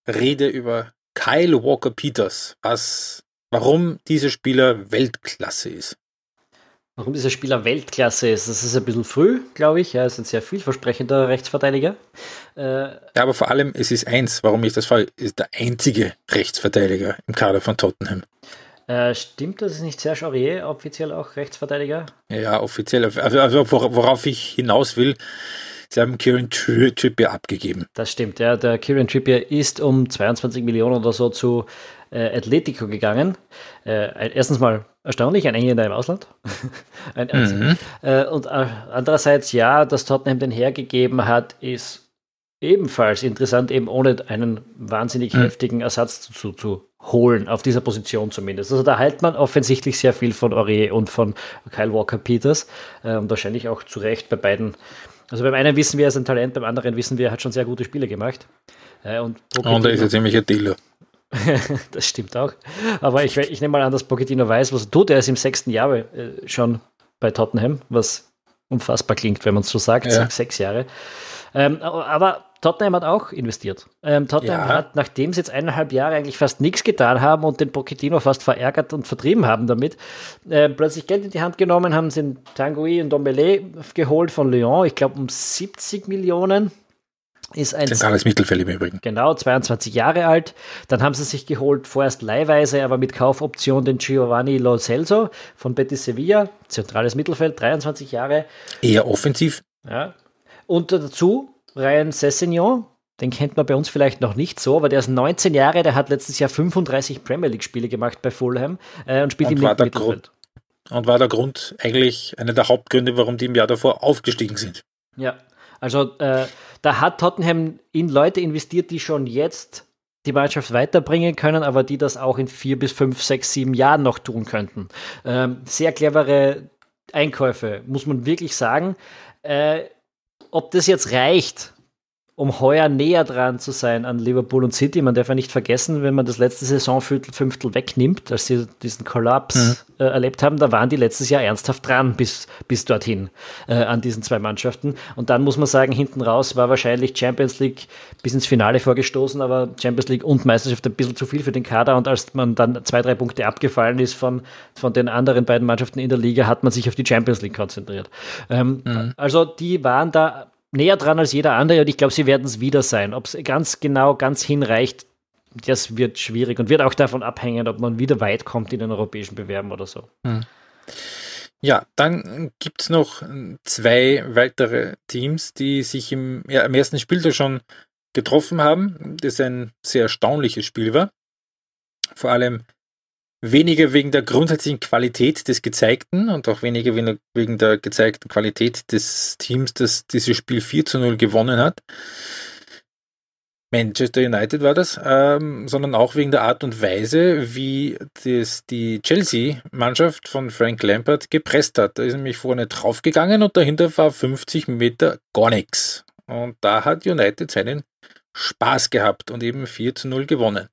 Rede über Kyle Walker Peters, was, warum dieser Spieler Weltklasse ist. Warum dieser Spieler Weltklasse ist, das ist ein bisschen früh, glaube ich. Er ist ein sehr vielversprechender Rechtsverteidiger. Äh, ja, aber vor allem, es ist eins, warum ich das frage, ist der einzige Rechtsverteidiger im Kader von Tottenham. Äh, stimmt, das ist nicht Serge Aurier offiziell auch Rechtsverteidiger? Ja, offiziell. Also, also worauf ich hinaus will, sie haben Kieran Trippier abgegeben. Das stimmt, ja. Der Kieran Trippier ist um 22 Millionen oder so zu äh, Atletico gegangen. Äh, erstens mal erstaunlich, ein Engländer im Ausland. ein, mhm. äh, und äh, andererseits, ja, dass Tottenham den hergegeben hat, ist ebenfalls interessant, eben ohne einen wahnsinnig mhm. heftigen Ersatz zu, zu holen, auf dieser Position zumindest. Also da hält man offensichtlich sehr viel von Aurier und von Kyle Walker Peters äh, und wahrscheinlich auch zu Recht bei beiden. Also beim einen wissen wir, er ist ein Talent, beim anderen wissen wir, er hat schon sehr gute Spiele gemacht. Äh, und, und er ist ja ziemlich ein Dealer. das stimmt auch. Aber ich, ich nehme mal an, dass Pochettino weiß, was er tut. Er ist im sechsten Jahr äh, schon bei Tottenham, was unfassbar klingt, wenn man es so sagt. Ja. Sechs Jahre. Ähm, aber Tottenham hat auch investiert. Ähm, Tottenham ja. hat, nachdem sie jetzt eineinhalb Jahre eigentlich fast nichts getan haben und den Pochettino fast verärgert und vertrieben haben damit, äh, plötzlich Geld in die Hand genommen, haben sie den Tanguy und Dombele geholt von Lyon, ich glaube um 70 Millionen. Ist ein Zentrales Mittelfeld im Übrigen. Genau, 22 Jahre alt. Dann haben sie sich geholt, vorerst leihweise, aber mit Kaufoption den Giovanni Lo Celso von Betis Sevilla. Zentrales Mittelfeld, 23 Jahre. Eher offensiv. Ja. Und dazu Ryan Sessignon, den kennt man bei uns vielleicht noch nicht so, aber der ist 19 Jahre, der hat letztes Jahr 35 Premier League-Spiele gemacht bei Fulham äh, und spielt und im war Mittelfeld. Grund, und war der Grund eigentlich einer der Hauptgründe, warum die im Jahr davor aufgestiegen sind. Ja, also äh, da hat Tottenham in Leute investiert, die schon jetzt die Mannschaft weiterbringen können, aber die das auch in vier bis fünf, sechs, sieben Jahren noch tun könnten. Ähm, sehr clevere Einkäufe, muss man wirklich sagen. Äh, ob das jetzt reicht, um heuer näher dran zu sein an Liverpool und City. Man darf ja nicht vergessen, wenn man das letzte Saisonfünftel wegnimmt, als sie diesen Kollaps mhm. äh, erlebt haben, da waren die letztes Jahr ernsthaft dran bis, bis dorthin äh, an diesen zwei Mannschaften. Und dann muss man sagen, hinten raus war wahrscheinlich Champions League bis ins Finale vorgestoßen, aber Champions League und Meisterschaft ein bisschen zu viel für den Kader. Und als man dann zwei, drei Punkte abgefallen ist von, von den anderen beiden Mannschaften in der Liga, hat man sich auf die Champions League konzentriert. Ähm, mhm. Also die waren da näher dran als jeder andere und ich glaube, sie werden es wieder sein. Ob es ganz genau, ganz hinreicht, das wird schwierig und wird auch davon abhängen, ob man wieder weit kommt in den europäischen Bewerben oder so. Hm. Ja, dann gibt es noch zwei weitere Teams, die sich im, ja, im ersten Spiel schon getroffen haben, das ein sehr erstaunliches Spiel war. Vor allem weniger wegen der grundsätzlichen Qualität des Gezeigten und auch weniger wegen der gezeigten Qualität des Teams, das dieses Spiel 4 zu 0 gewonnen hat. Manchester United war das, ähm, sondern auch wegen der Art und Weise, wie das die Chelsea-Mannschaft von Frank Lampard gepresst hat. Da ist nämlich vorne draufgegangen und dahinter war 50 Meter gar nichts. Und da hat United seinen Spaß gehabt und eben 4 zu 0 gewonnen.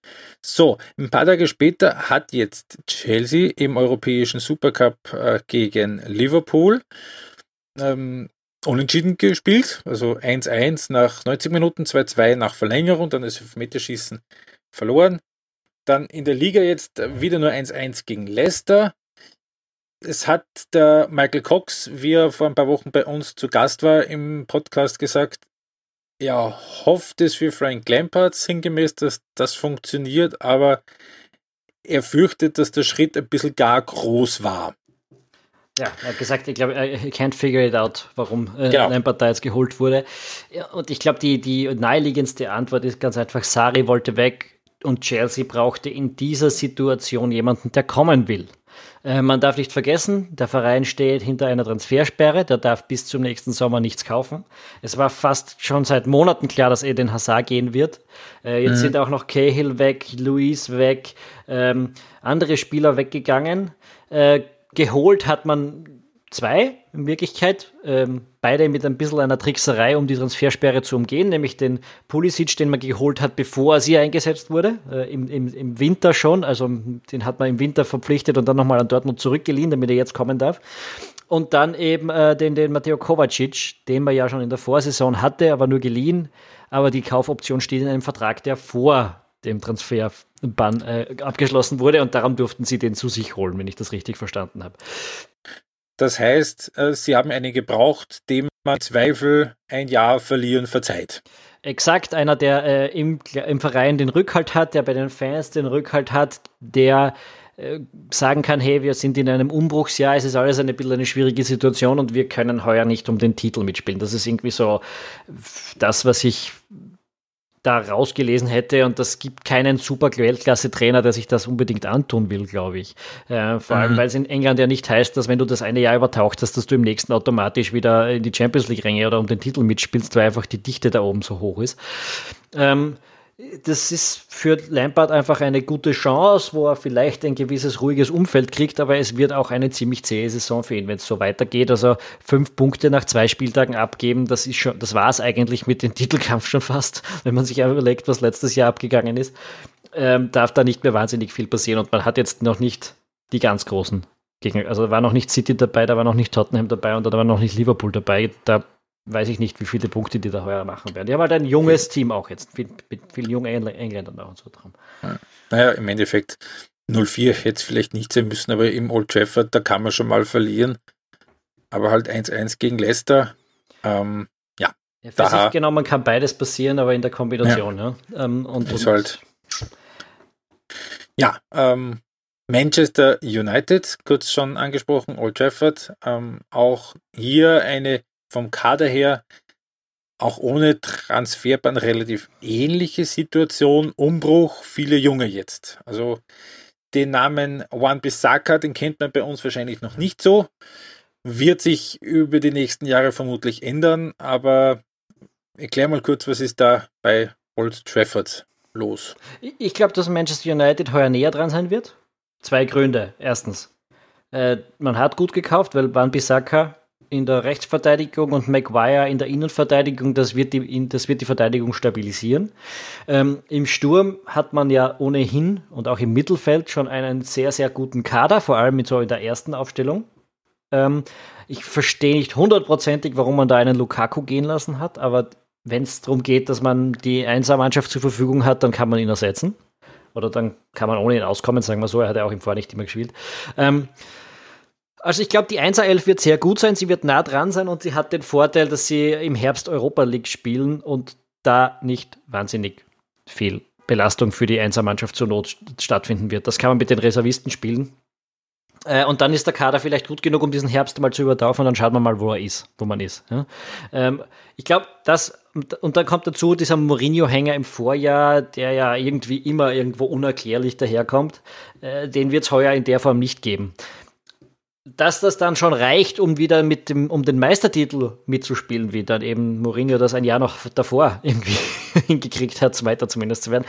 So, ein paar Tage später hat jetzt Chelsea im europäischen Supercup äh, gegen Liverpool ähm, unentschieden gespielt, also 1-1 nach 90 Minuten, 2-2 nach Verlängerung, dann das Elfmeterschießen verloren. Dann in der Liga jetzt wieder nur 1-1 gegen Leicester. Es hat der Michael Cox, wie er vor ein paar Wochen bei uns zu Gast war, im Podcast gesagt, er hofft es für Frank Lampard sinngemäß, dass das funktioniert, aber er fürchtet, dass der Schritt ein bisschen gar groß war. Ja, er hat gesagt, ich glaube, er can't figure it out, warum äh, genau. Lampard da jetzt geholt wurde. Ja, und ich glaube, die, die naheliegendste Antwort ist ganz einfach, Sari wollte weg und Chelsea brauchte in dieser Situation jemanden, der kommen will. Äh, man darf nicht vergessen, der Verein steht hinter einer Transfersperre, der darf bis zum nächsten Sommer nichts kaufen. Es war fast schon seit Monaten klar, dass Eden Hazard gehen wird. Äh, jetzt mhm. sind auch noch Cahill weg, Luis weg, ähm, andere Spieler weggegangen. Äh, geholt hat man zwei in Wirklichkeit, ähm, beide mit ein bisschen einer Trickserei, um die Transfersperre zu umgehen, nämlich den Pulisic, den man geholt hat, bevor sie eingesetzt wurde, äh, im, im, im Winter schon, also den hat man im Winter verpflichtet und dann nochmal an Dortmund zurückgeliehen, damit er jetzt kommen darf. Und dann eben äh, den, den Matteo Kovacic, den man ja schon in der Vorsaison hatte, aber nur geliehen. Aber die Kaufoption steht in einem Vertrag, der vor dem Transferbann äh, abgeschlossen wurde und darum durften sie den zu sich holen, wenn ich das richtig verstanden habe. Das heißt, äh, sie haben einen gebraucht, dem man Zweifel ein Jahr verlieren verzeiht. Exakt, einer, der äh, im, im Verein den Rückhalt hat, der bei den Fans den Rückhalt hat, der äh, sagen kann, hey, wir sind in einem Umbruchsjahr, es ist alles eine bisschen eine schwierige Situation und wir können heuer nicht um den Titel mitspielen. Das ist irgendwie so das, was ich da rausgelesen hätte und das gibt keinen super Weltklasse-Trainer, der sich das unbedingt antun will, glaube ich. Äh, vor mhm. allem, weil es in England ja nicht heißt, dass wenn du das eine Jahr übertaucht hast, dass du im nächsten automatisch wieder in die Champions League-Ränge oder um den Titel mitspielst, weil einfach die Dichte da oben so hoch ist. Ähm, das ist für Lampard einfach eine gute Chance, wo er vielleicht ein gewisses ruhiges Umfeld kriegt, aber es wird auch eine ziemlich zähe Saison für ihn, wenn es so weitergeht. Also fünf Punkte nach zwei Spieltagen abgeben, das ist schon, das war es eigentlich mit dem Titelkampf schon fast, wenn man sich überlegt, was letztes Jahr abgegangen ist. Ähm, darf da nicht mehr wahnsinnig viel passieren und man hat jetzt noch nicht die ganz großen Gegner. Also da war noch nicht City dabei, da war noch nicht Tottenham dabei und da war noch nicht Liverpool dabei. Da weiß ich nicht, wie viele Punkte die da heuer machen werden. Die haben halt ein junges Team auch jetzt, mit, mit vielen jungen Engländern auch und so dran. Naja, im Endeffekt 0-4 hätte es vielleicht nicht sein müssen, aber im Old Trafford, da kann man schon mal verlieren. Aber halt 1-1 gegen Leicester, ähm, ja. ja für sich genommen kann beides passieren, aber in der Kombination. Ja. ja. Ähm, und, ist halt, ja, ähm, Manchester United, kurz schon angesprochen, Old Trafford, ähm, auch hier eine vom Kader her auch ohne Transferbahn relativ ähnliche Situation. Umbruch, viele Junge jetzt. Also den Namen Juan Bissaka, den kennt man bei uns wahrscheinlich noch nicht so. Wird sich über die nächsten Jahre vermutlich ändern, aber erklär mal kurz, was ist da bei Old Trafford los? Ich glaube, dass Manchester United heuer näher dran sein wird. Zwei Gründe. Erstens, äh, man hat gut gekauft, weil Juan Bissaka in der Rechtsverteidigung und Maguire in der Innenverteidigung, das wird die, das wird die Verteidigung stabilisieren. Ähm, Im Sturm hat man ja ohnehin und auch im Mittelfeld schon einen sehr, sehr guten Kader, vor allem mit so in der ersten Aufstellung. Ähm, ich verstehe nicht hundertprozentig, warum man da einen Lukaku gehen lassen hat, aber wenn es darum geht, dass man die Einsermannschaft zur Verfügung hat, dann kann man ihn ersetzen. Oder dann kann man ohne ihn auskommen, sagen wir so, er hat ja auch im Vor nicht immer gespielt. Ähm, also ich glaube, die 1er 11 wird sehr gut sein, sie wird nah dran sein und sie hat den Vorteil, dass sie im Herbst Europa League spielen und da nicht wahnsinnig viel Belastung für die 1er Mannschaft zur Not stattfinden wird. Das kann man mit den Reservisten spielen. Äh, und dann ist der Kader vielleicht gut genug, um diesen Herbst mal zu übertauchen und dann schaut man mal, wo er ist, wo man ist. Ähm, ich glaube, das, und dann kommt dazu dieser Mourinho-Hänger im Vorjahr, der ja irgendwie immer irgendwo unerklärlich daherkommt, äh, den wird es heuer in der Form nicht geben dass das dann schon reicht, um wieder mit dem, um den Meistertitel mitzuspielen, wie dann eben Mourinho das ein Jahr noch davor irgendwie hingekriegt hat, Zweiter zumindest zu werden.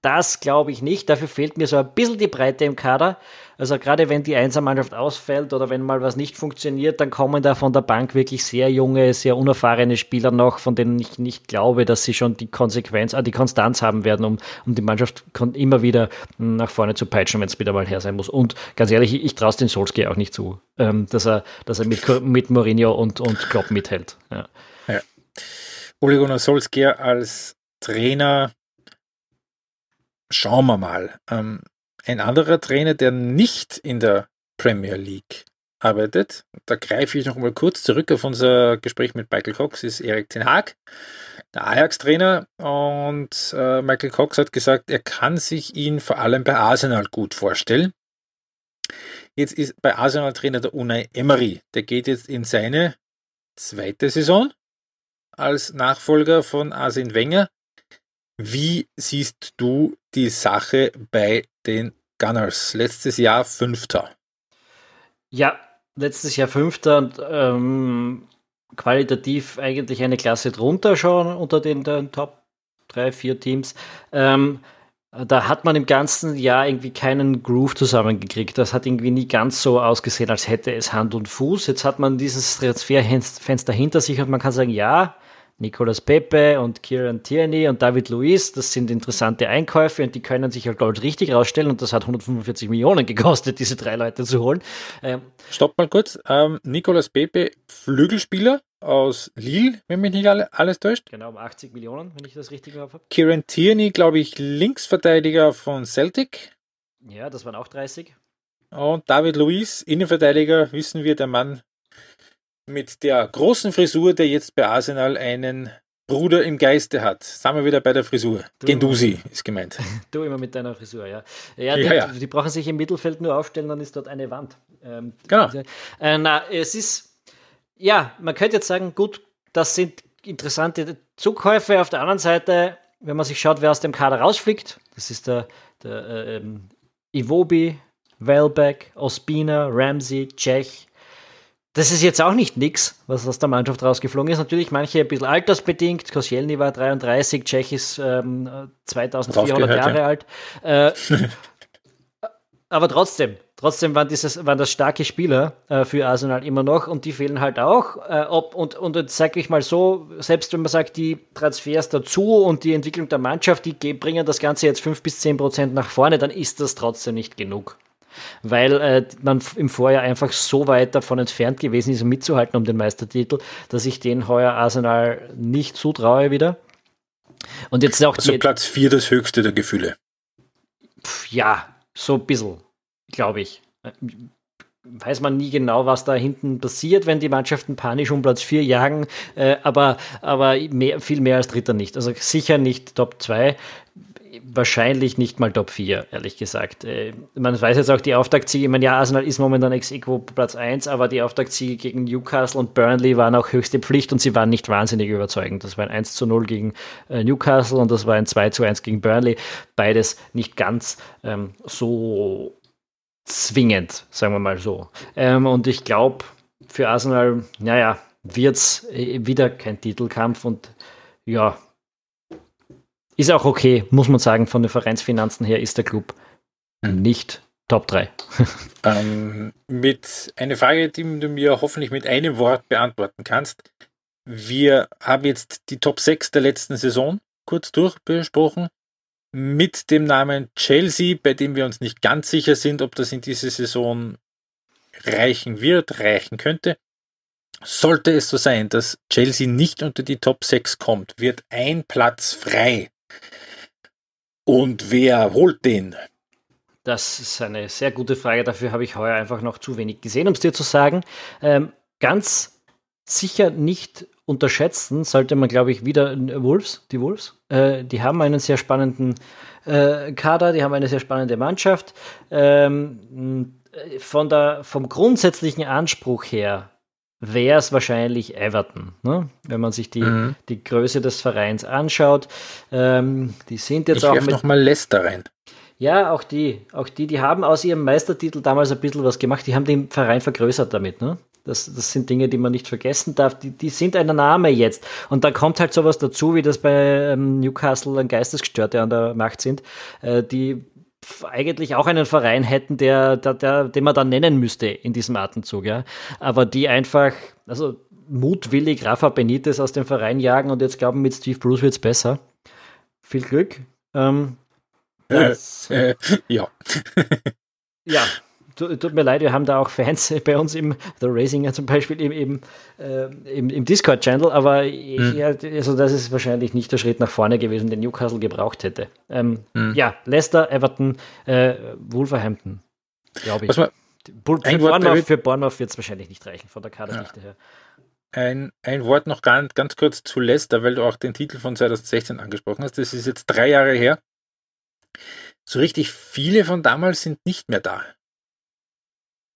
Das glaube ich nicht. Dafür fehlt mir so ein bisschen die Breite im Kader. Also gerade wenn die Einsermannschaft ausfällt oder wenn mal was nicht funktioniert, dann kommen da von der Bank wirklich sehr junge, sehr unerfahrene Spieler noch, von denen ich nicht glaube, dass sie schon die Konsequenz, äh, die Konstanz haben werden, um, um die Mannschaft immer wieder nach vorne zu peitschen, wenn es wieder mal her sein muss. Und ganz ehrlich, ich, traue es den Solskjaer auch nicht zu, ähm, dass er, dass er mit, mit Mourinho und, und Klopp mithält. Ja. ja. Ole Gunnar Solskjaer als Trainer schauen wir mal. Ähm, ein anderer Trainer, der nicht in der Premier League arbeitet, da greife ich noch mal kurz zurück auf unser Gespräch mit Michael Cox, ist Erik Ten Haag, der Ajax-Trainer. Und äh, Michael Cox hat gesagt, er kann sich ihn vor allem bei Arsenal gut vorstellen. Jetzt ist bei Arsenal Trainer der Unai Emery. Der geht jetzt in seine zweite Saison als Nachfolger von Arsene Wenger. Wie siehst du die Sache bei den Gunners. Letztes Jahr Fünfter. Ja, letztes Jahr Fünfter und ähm, qualitativ eigentlich eine Klasse drunter schon unter den, den Top drei, vier Teams. Ähm, da hat man im ganzen Jahr irgendwie keinen Groove zusammengekriegt. Das hat irgendwie nie ganz so ausgesehen, als hätte es Hand und Fuß. Jetzt hat man dieses Transferfenster hinter sich und man kann sagen, ja, Nicolas Pepe und Kieran Tierney und David Luiz, das sind interessante Einkäufe und die können sich halt Gold richtig rausstellen und das hat 145 Millionen gekostet, diese drei Leute zu holen. Ähm, Stopp mal kurz. Ähm, Nicolas Pepe, Flügelspieler aus Lille, wenn mich nicht alle, alles täuscht. Genau, um 80 Millionen, wenn ich das richtig habe. Kieran Tierney, glaube ich, Linksverteidiger von Celtic. Ja, das waren auch 30. Und David Luiz, Innenverteidiger, wissen wir, der Mann mit der großen Frisur, der jetzt bei Arsenal einen Bruder im Geiste hat. Sind wir wieder bei der Frisur. Du Gendusi ist gemeint. Du immer mit deiner Frisur, ja. Ja, die, ja, ja. die brauchen sich im Mittelfeld nur aufstellen, dann ist dort eine Wand. Ähm, genau. Äh, na, es ist, ja, man könnte jetzt sagen, gut, das sind interessante Zukäufe. Auf der anderen Seite, wenn man sich schaut, wer aus dem Kader rausfliegt, das ist der, der äh, ähm, Iwobi, Welbeck, Ospina, Ramsey, Czech, das ist jetzt auch nicht nix, was aus der Mannschaft rausgeflogen ist. Natürlich manche ein bisschen altersbedingt. Koscielny war 33, Czech ist ähm, 2400 Jahre ja. alt. Äh, aber trotzdem, trotzdem waren, dieses, waren das starke Spieler äh, für Arsenal immer noch und die fehlen halt auch. Äh, ob, und, und jetzt sage ich mal so, selbst wenn man sagt, die Transfers dazu und die Entwicklung der Mannschaft, die bringen das Ganze jetzt 5 bis 10 Prozent nach vorne, dann ist das trotzdem nicht genug weil äh, man im Vorjahr einfach so weit davon entfernt gewesen ist, um mitzuhalten um den Meistertitel, dass ich den heuer Arsenal nicht zutraue wieder. Und jetzt auch also Platz 4 das höchste der Gefühle. Ja, so ein bisschen, glaube ich. Weiß man nie genau, was da hinten passiert, wenn die Mannschaften panisch um Platz 4 jagen, äh, aber, aber mehr, viel mehr als Dritter nicht. Also sicher nicht Top 2 wahrscheinlich nicht mal Top 4, ehrlich gesagt. Äh, man weiß jetzt auch die Auftaktsiege, ich meine, ja, Arsenal ist momentan ex equo Platz 1, aber die Auftaktsiege gegen Newcastle und Burnley waren auch höchste Pflicht und sie waren nicht wahnsinnig überzeugend. Das war ein 1 zu 0 gegen äh, Newcastle und das war ein 2 zu 1 gegen Burnley. Beides nicht ganz ähm, so zwingend, sagen wir mal so. Ähm, und ich glaube, für Arsenal, naja, wird es äh, wieder kein Titelkampf und ja, ist auch okay, muss man sagen, von den Vereinsfinanzen her ist der Club hm. nicht Top 3. ähm, mit einer Frage, die du mir hoffentlich mit einem Wort beantworten kannst. Wir haben jetzt die Top 6 der letzten Saison kurz durchbesprochen mit dem Namen Chelsea, bei dem wir uns nicht ganz sicher sind, ob das in dieser Saison reichen wird, reichen könnte. Sollte es so sein, dass Chelsea nicht unter die Top 6 kommt, wird ein Platz frei und wer holt den? Das ist eine sehr gute Frage. Dafür habe ich heuer einfach noch zu wenig gesehen, um es dir zu sagen. Ähm, ganz sicher nicht unterschätzen sollte man, glaube ich, wieder Wolves, die Wolves. Äh, die haben einen sehr spannenden äh, Kader, die haben eine sehr spannende Mannschaft. Ähm, von der, vom grundsätzlichen Anspruch her wäre es wahrscheinlich Everton, ne? wenn man sich die, mhm. die Größe des Vereins anschaut. Ähm, die sind jetzt ich auch. Ich noch mal Leicester rein. Ja, auch die, auch die, die haben aus ihrem Meistertitel damals ein bisschen was gemacht. Die haben den Verein vergrößert damit. Ne? Das, das sind Dinge, die man nicht vergessen darf. Die, die sind ein Name jetzt. Und dann kommt halt sowas dazu, wie das bei ähm, Newcastle ein Geistesgestörte an der Macht sind, äh, die eigentlich auch einen Verein hätten, der, der, der, den man dann nennen müsste in diesem Atemzug, ja. Aber die einfach, also mutwillig Rafa Benitez aus dem Verein jagen und jetzt glauben, mit Steve Bruce wird es besser. Viel Glück. Ähm, äh, äh, ja. ja, tut mir leid, wir haben da auch Fans bei uns im The Racinger zum Beispiel im, im, äh, im, im Discord-Channel, aber hm. ja, also das ist wahrscheinlich nicht der Schritt nach vorne gewesen, den Newcastle gebraucht hätte. Ähm, hm. Ja, Leicester, Everton, äh, Wolverhampton, glaube ich. Man, für, Bournemouth, für Bournemouth wird es wahrscheinlich nicht reichen, von der Kaderdichte ja. her. Ein, ein Wort noch ganz, ganz kurz zu Leicester, weil du auch den Titel von 2016 angesprochen hast. Das ist jetzt drei Jahre her. So richtig viele von damals sind nicht mehr da.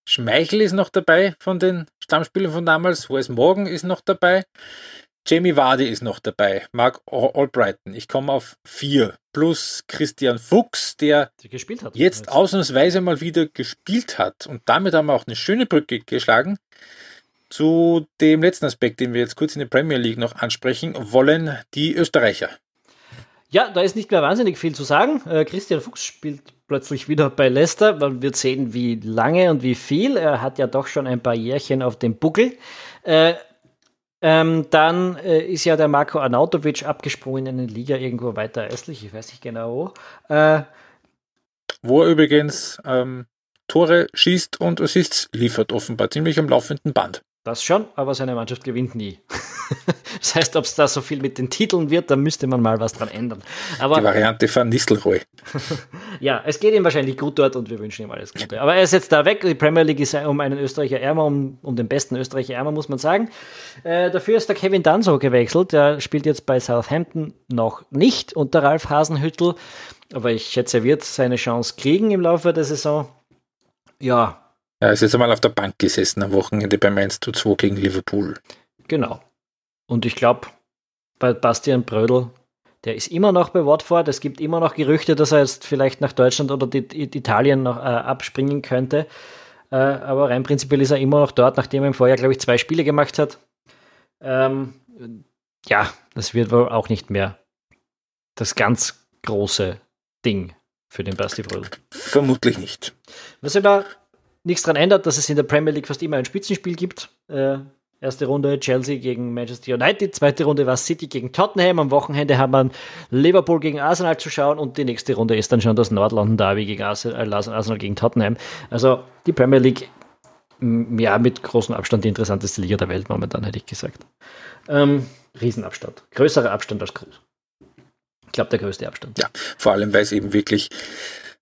Schmeichel ist noch dabei von den Stammspielern von damals. Wes Morgan ist noch dabei. Jamie Vardy ist noch dabei. Mark Albrighton. Ich komme auf vier. Plus Christian Fuchs, der jetzt ausnahmsweise mal wieder gespielt hat. Und damit haben wir auch eine schöne Brücke geschlagen zu dem letzten Aspekt, den wir jetzt kurz in der Premier League noch ansprechen wollen, die Österreicher. Ja, da ist nicht mehr wahnsinnig viel zu sagen. Äh, Christian Fuchs spielt plötzlich wieder bei Leicester. Man wird sehen, wie lange und wie viel. Er hat ja doch schon ein paar Jährchen auf dem Buckel. Äh, ähm, dann äh, ist ja der Marco Arnautovic abgesprungen in eine Liga irgendwo weiter östlich, ich weiß nicht genau wo. Äh, wo er übrigens ähm, Tore schießt und Assists liefert, offenbar ziemlich am laufenden Band. Das schon, aber seine Mannschaft gewinnt nie. das heißt, ob es da so viel mit den Titeln wird, da müsste man mal was dran ändern. Aber, Die Variante von Nistelrooy. ja, es geht ihm wahrscheinlich gut dort und wir wünschen ihm alles Gute. Aber er ist jetzt da weg. Die Premier League ist um einen Österreicher ärmer, um, um den besten Österreicher ärmer, muss man sagen. Äh, dafür ist der Kevin Danso gewechselt. Der spielt jetzt bei Southampton noch nicht unter Ralf Hasenhüttel. Aber ich schätze, er wird seine Chance kriegen im Laufe der Saison. Ja, er ist jetzt einmal auf der Bank gesessen am Wochenende beim 1 zu 2 gegen Liverpool. Genau. Und ich glaube, bei Bastian Brödel, der ist immer noch bei Watford. Es gibt immer noch Gerüchte, dass er jetzt vielleicht nach Deutschland oder die, Italien noch äh, abspringen könnte. Äh, aber rein prinzipiell ist er immer noch dort, nachdem er im Vorjahr, glaube ich, zwei Spiele gemacht hat. Ähm, ja, das wird wohl auch nicht mehr das ganz große Ding für den Basti Brödel. Vermutlich nicht. Was er da nichts daran ändert, dass es in der Premier League fast immer ein Spitzenspiel gibt. Äh, erste Runde Chelsea gegen Manchester United, zweite Runde war City gegen Tottenham, am Wochenende haben wir Liverpool gegen Arsenal zu schauen und die nächste Runde ist dann schon das Nordlondon Derby gegen Arsenal, äh, Arsenal gegen Tottenham. Also die Premier League, ja, mit großem Abstand die interessanteste Liga der Welt momentan, hätte ich gesagt. Ähm, Riesenabstand. Größerer Abstand als groß. Ich glaube, der größte Abstand. Ja, vor allem, weil es eben wirklich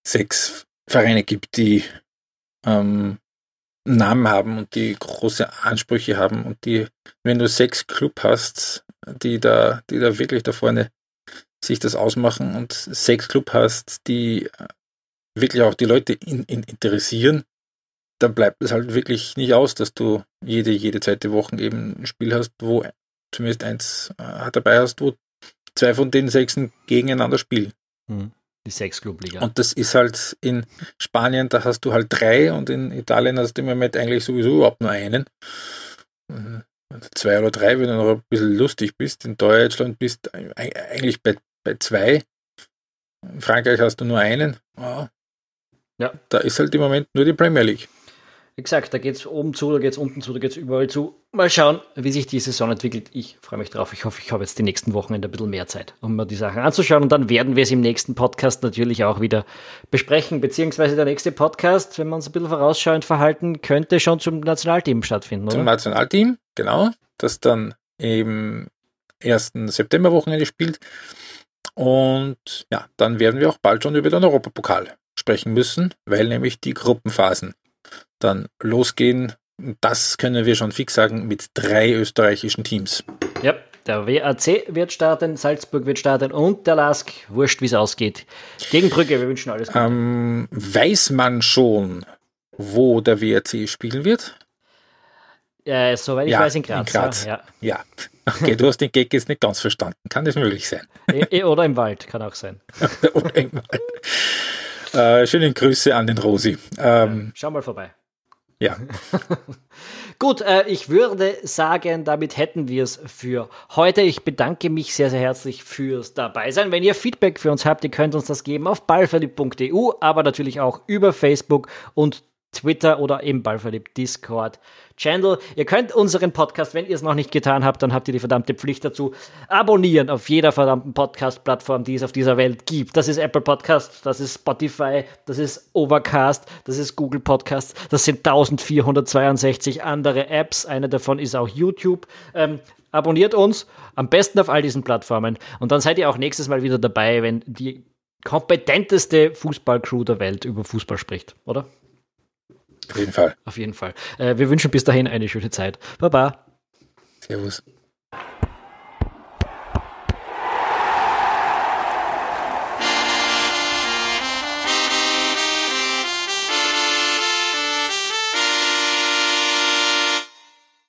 sechs Vereine gibt, die ähm, Namen haben und die große Ansprüche haben und die, wenn du sechs Club hast, die da, die da wirklich da vorne sich das ausmachen und sechs Club hast, die wirklich auch die Leute in, in interessieren, dann bleibt es halt wirklich nicht aus, dass du jede, jede zweite Woche eben ein Spiel hast, wo zumindest eins äh, dabei hast, wo zwei von den sechsen gegeneinander spielen. Mhm. Die Sechs-Club-Liga. Und das ist halt in Spanien, da hast du halt drei und in Italien hast du im Moment eigentlich sowieso überhaupt nur einen. Mhm. Zwei oder drei, wenn du noch ein bisschen lustig bist. In Deutschland bist du eigentlich bei, bei zwei. In Frankreich hast du nur einen. Ja. Da ist halt im Moment nur die Premier League. Wie gesagt, da geht es oben zu, da geht es unten zu, da geht es überall zu. Mal schauen, wie sich die Saison entwickelt. Ich freue mich drauf. Ich hoffe, ich habe jetzt die nächsten Wochenende ein bisschen mehr Zeit, um mir die Sachen anzuschauen. Und dann werden wir es im nächsten Podcast natürlich auch wieder besprechen. Beziehungsweise der nächste Podcast, wenn man es ein bisschen vorausschauend verhalten, könnte schon zum Nationalteam stattfinden, oder? Zum Nationalteam, genau. Das dann im 1. September-Wochenende spielt. Und ja, dann werden wir auch bald schon über den Europapokal sprechen müssen, weil nämlich die Gruppenphasen dann losgehen. Das können wir schon fix sagen mit drei österreichischen Teams. Ja, der WAC wird starten, Salzburg wird starten und der LASK, wurscht wie es ausgeht. Gegen Brügge, wir wünschen alles Gute. Ähm, weiß man schon, wo der WAC spielen wird? Ja, soweit ich ja, weiß, in Graz. In Graz. Ja. ja. Okay, du hast den Gag jetzt nicht ganz verstanden. Kann das möglich sein? Oder im Wald, kann auch sein. Oder im Wald. Äh, schöne Grüße an den Rosi. Ähm, Schau mal vorbei. Ja. Gut, äh, ich würde sagen, damit hätten wir es für heute. Ich bedanke mich sehr, sehr herzlich fürs Dabeisein. Wenn ihr Feedback für uns habt, ihr könnt uns das geben auf ballverliebt.eu, aber natürlich auch über Facebook und Twitter oder im Ballverliebt Discord Channel. Ihr könnt unseren Podcast, wenn ihr es noch nicht getan habt, dann habt ihr die verdammte Pflicht dazu, abonnieren auf jeder verdammten Podcast-Plattform, die es auf dieser Welt gibt. Das ist Apple Podcast, das ist Spotify, das ist Overcast, das ist Google Podcast, das sind 1462 andere Apps. Eine davon ist auch YouTube. Ähm, abonniert uns, am besten auf all diesen Plattformen. Und dann seid ihr auch nächstes Mal wieder dabei, wenn die kompetenteste Fußballcrew der Welt über Fußball spricht, oder? Auf jeden Fall. Auf jeden Fall. Äh, wir wünschen bis dahin eine schöne Zeit. Baba. Servus.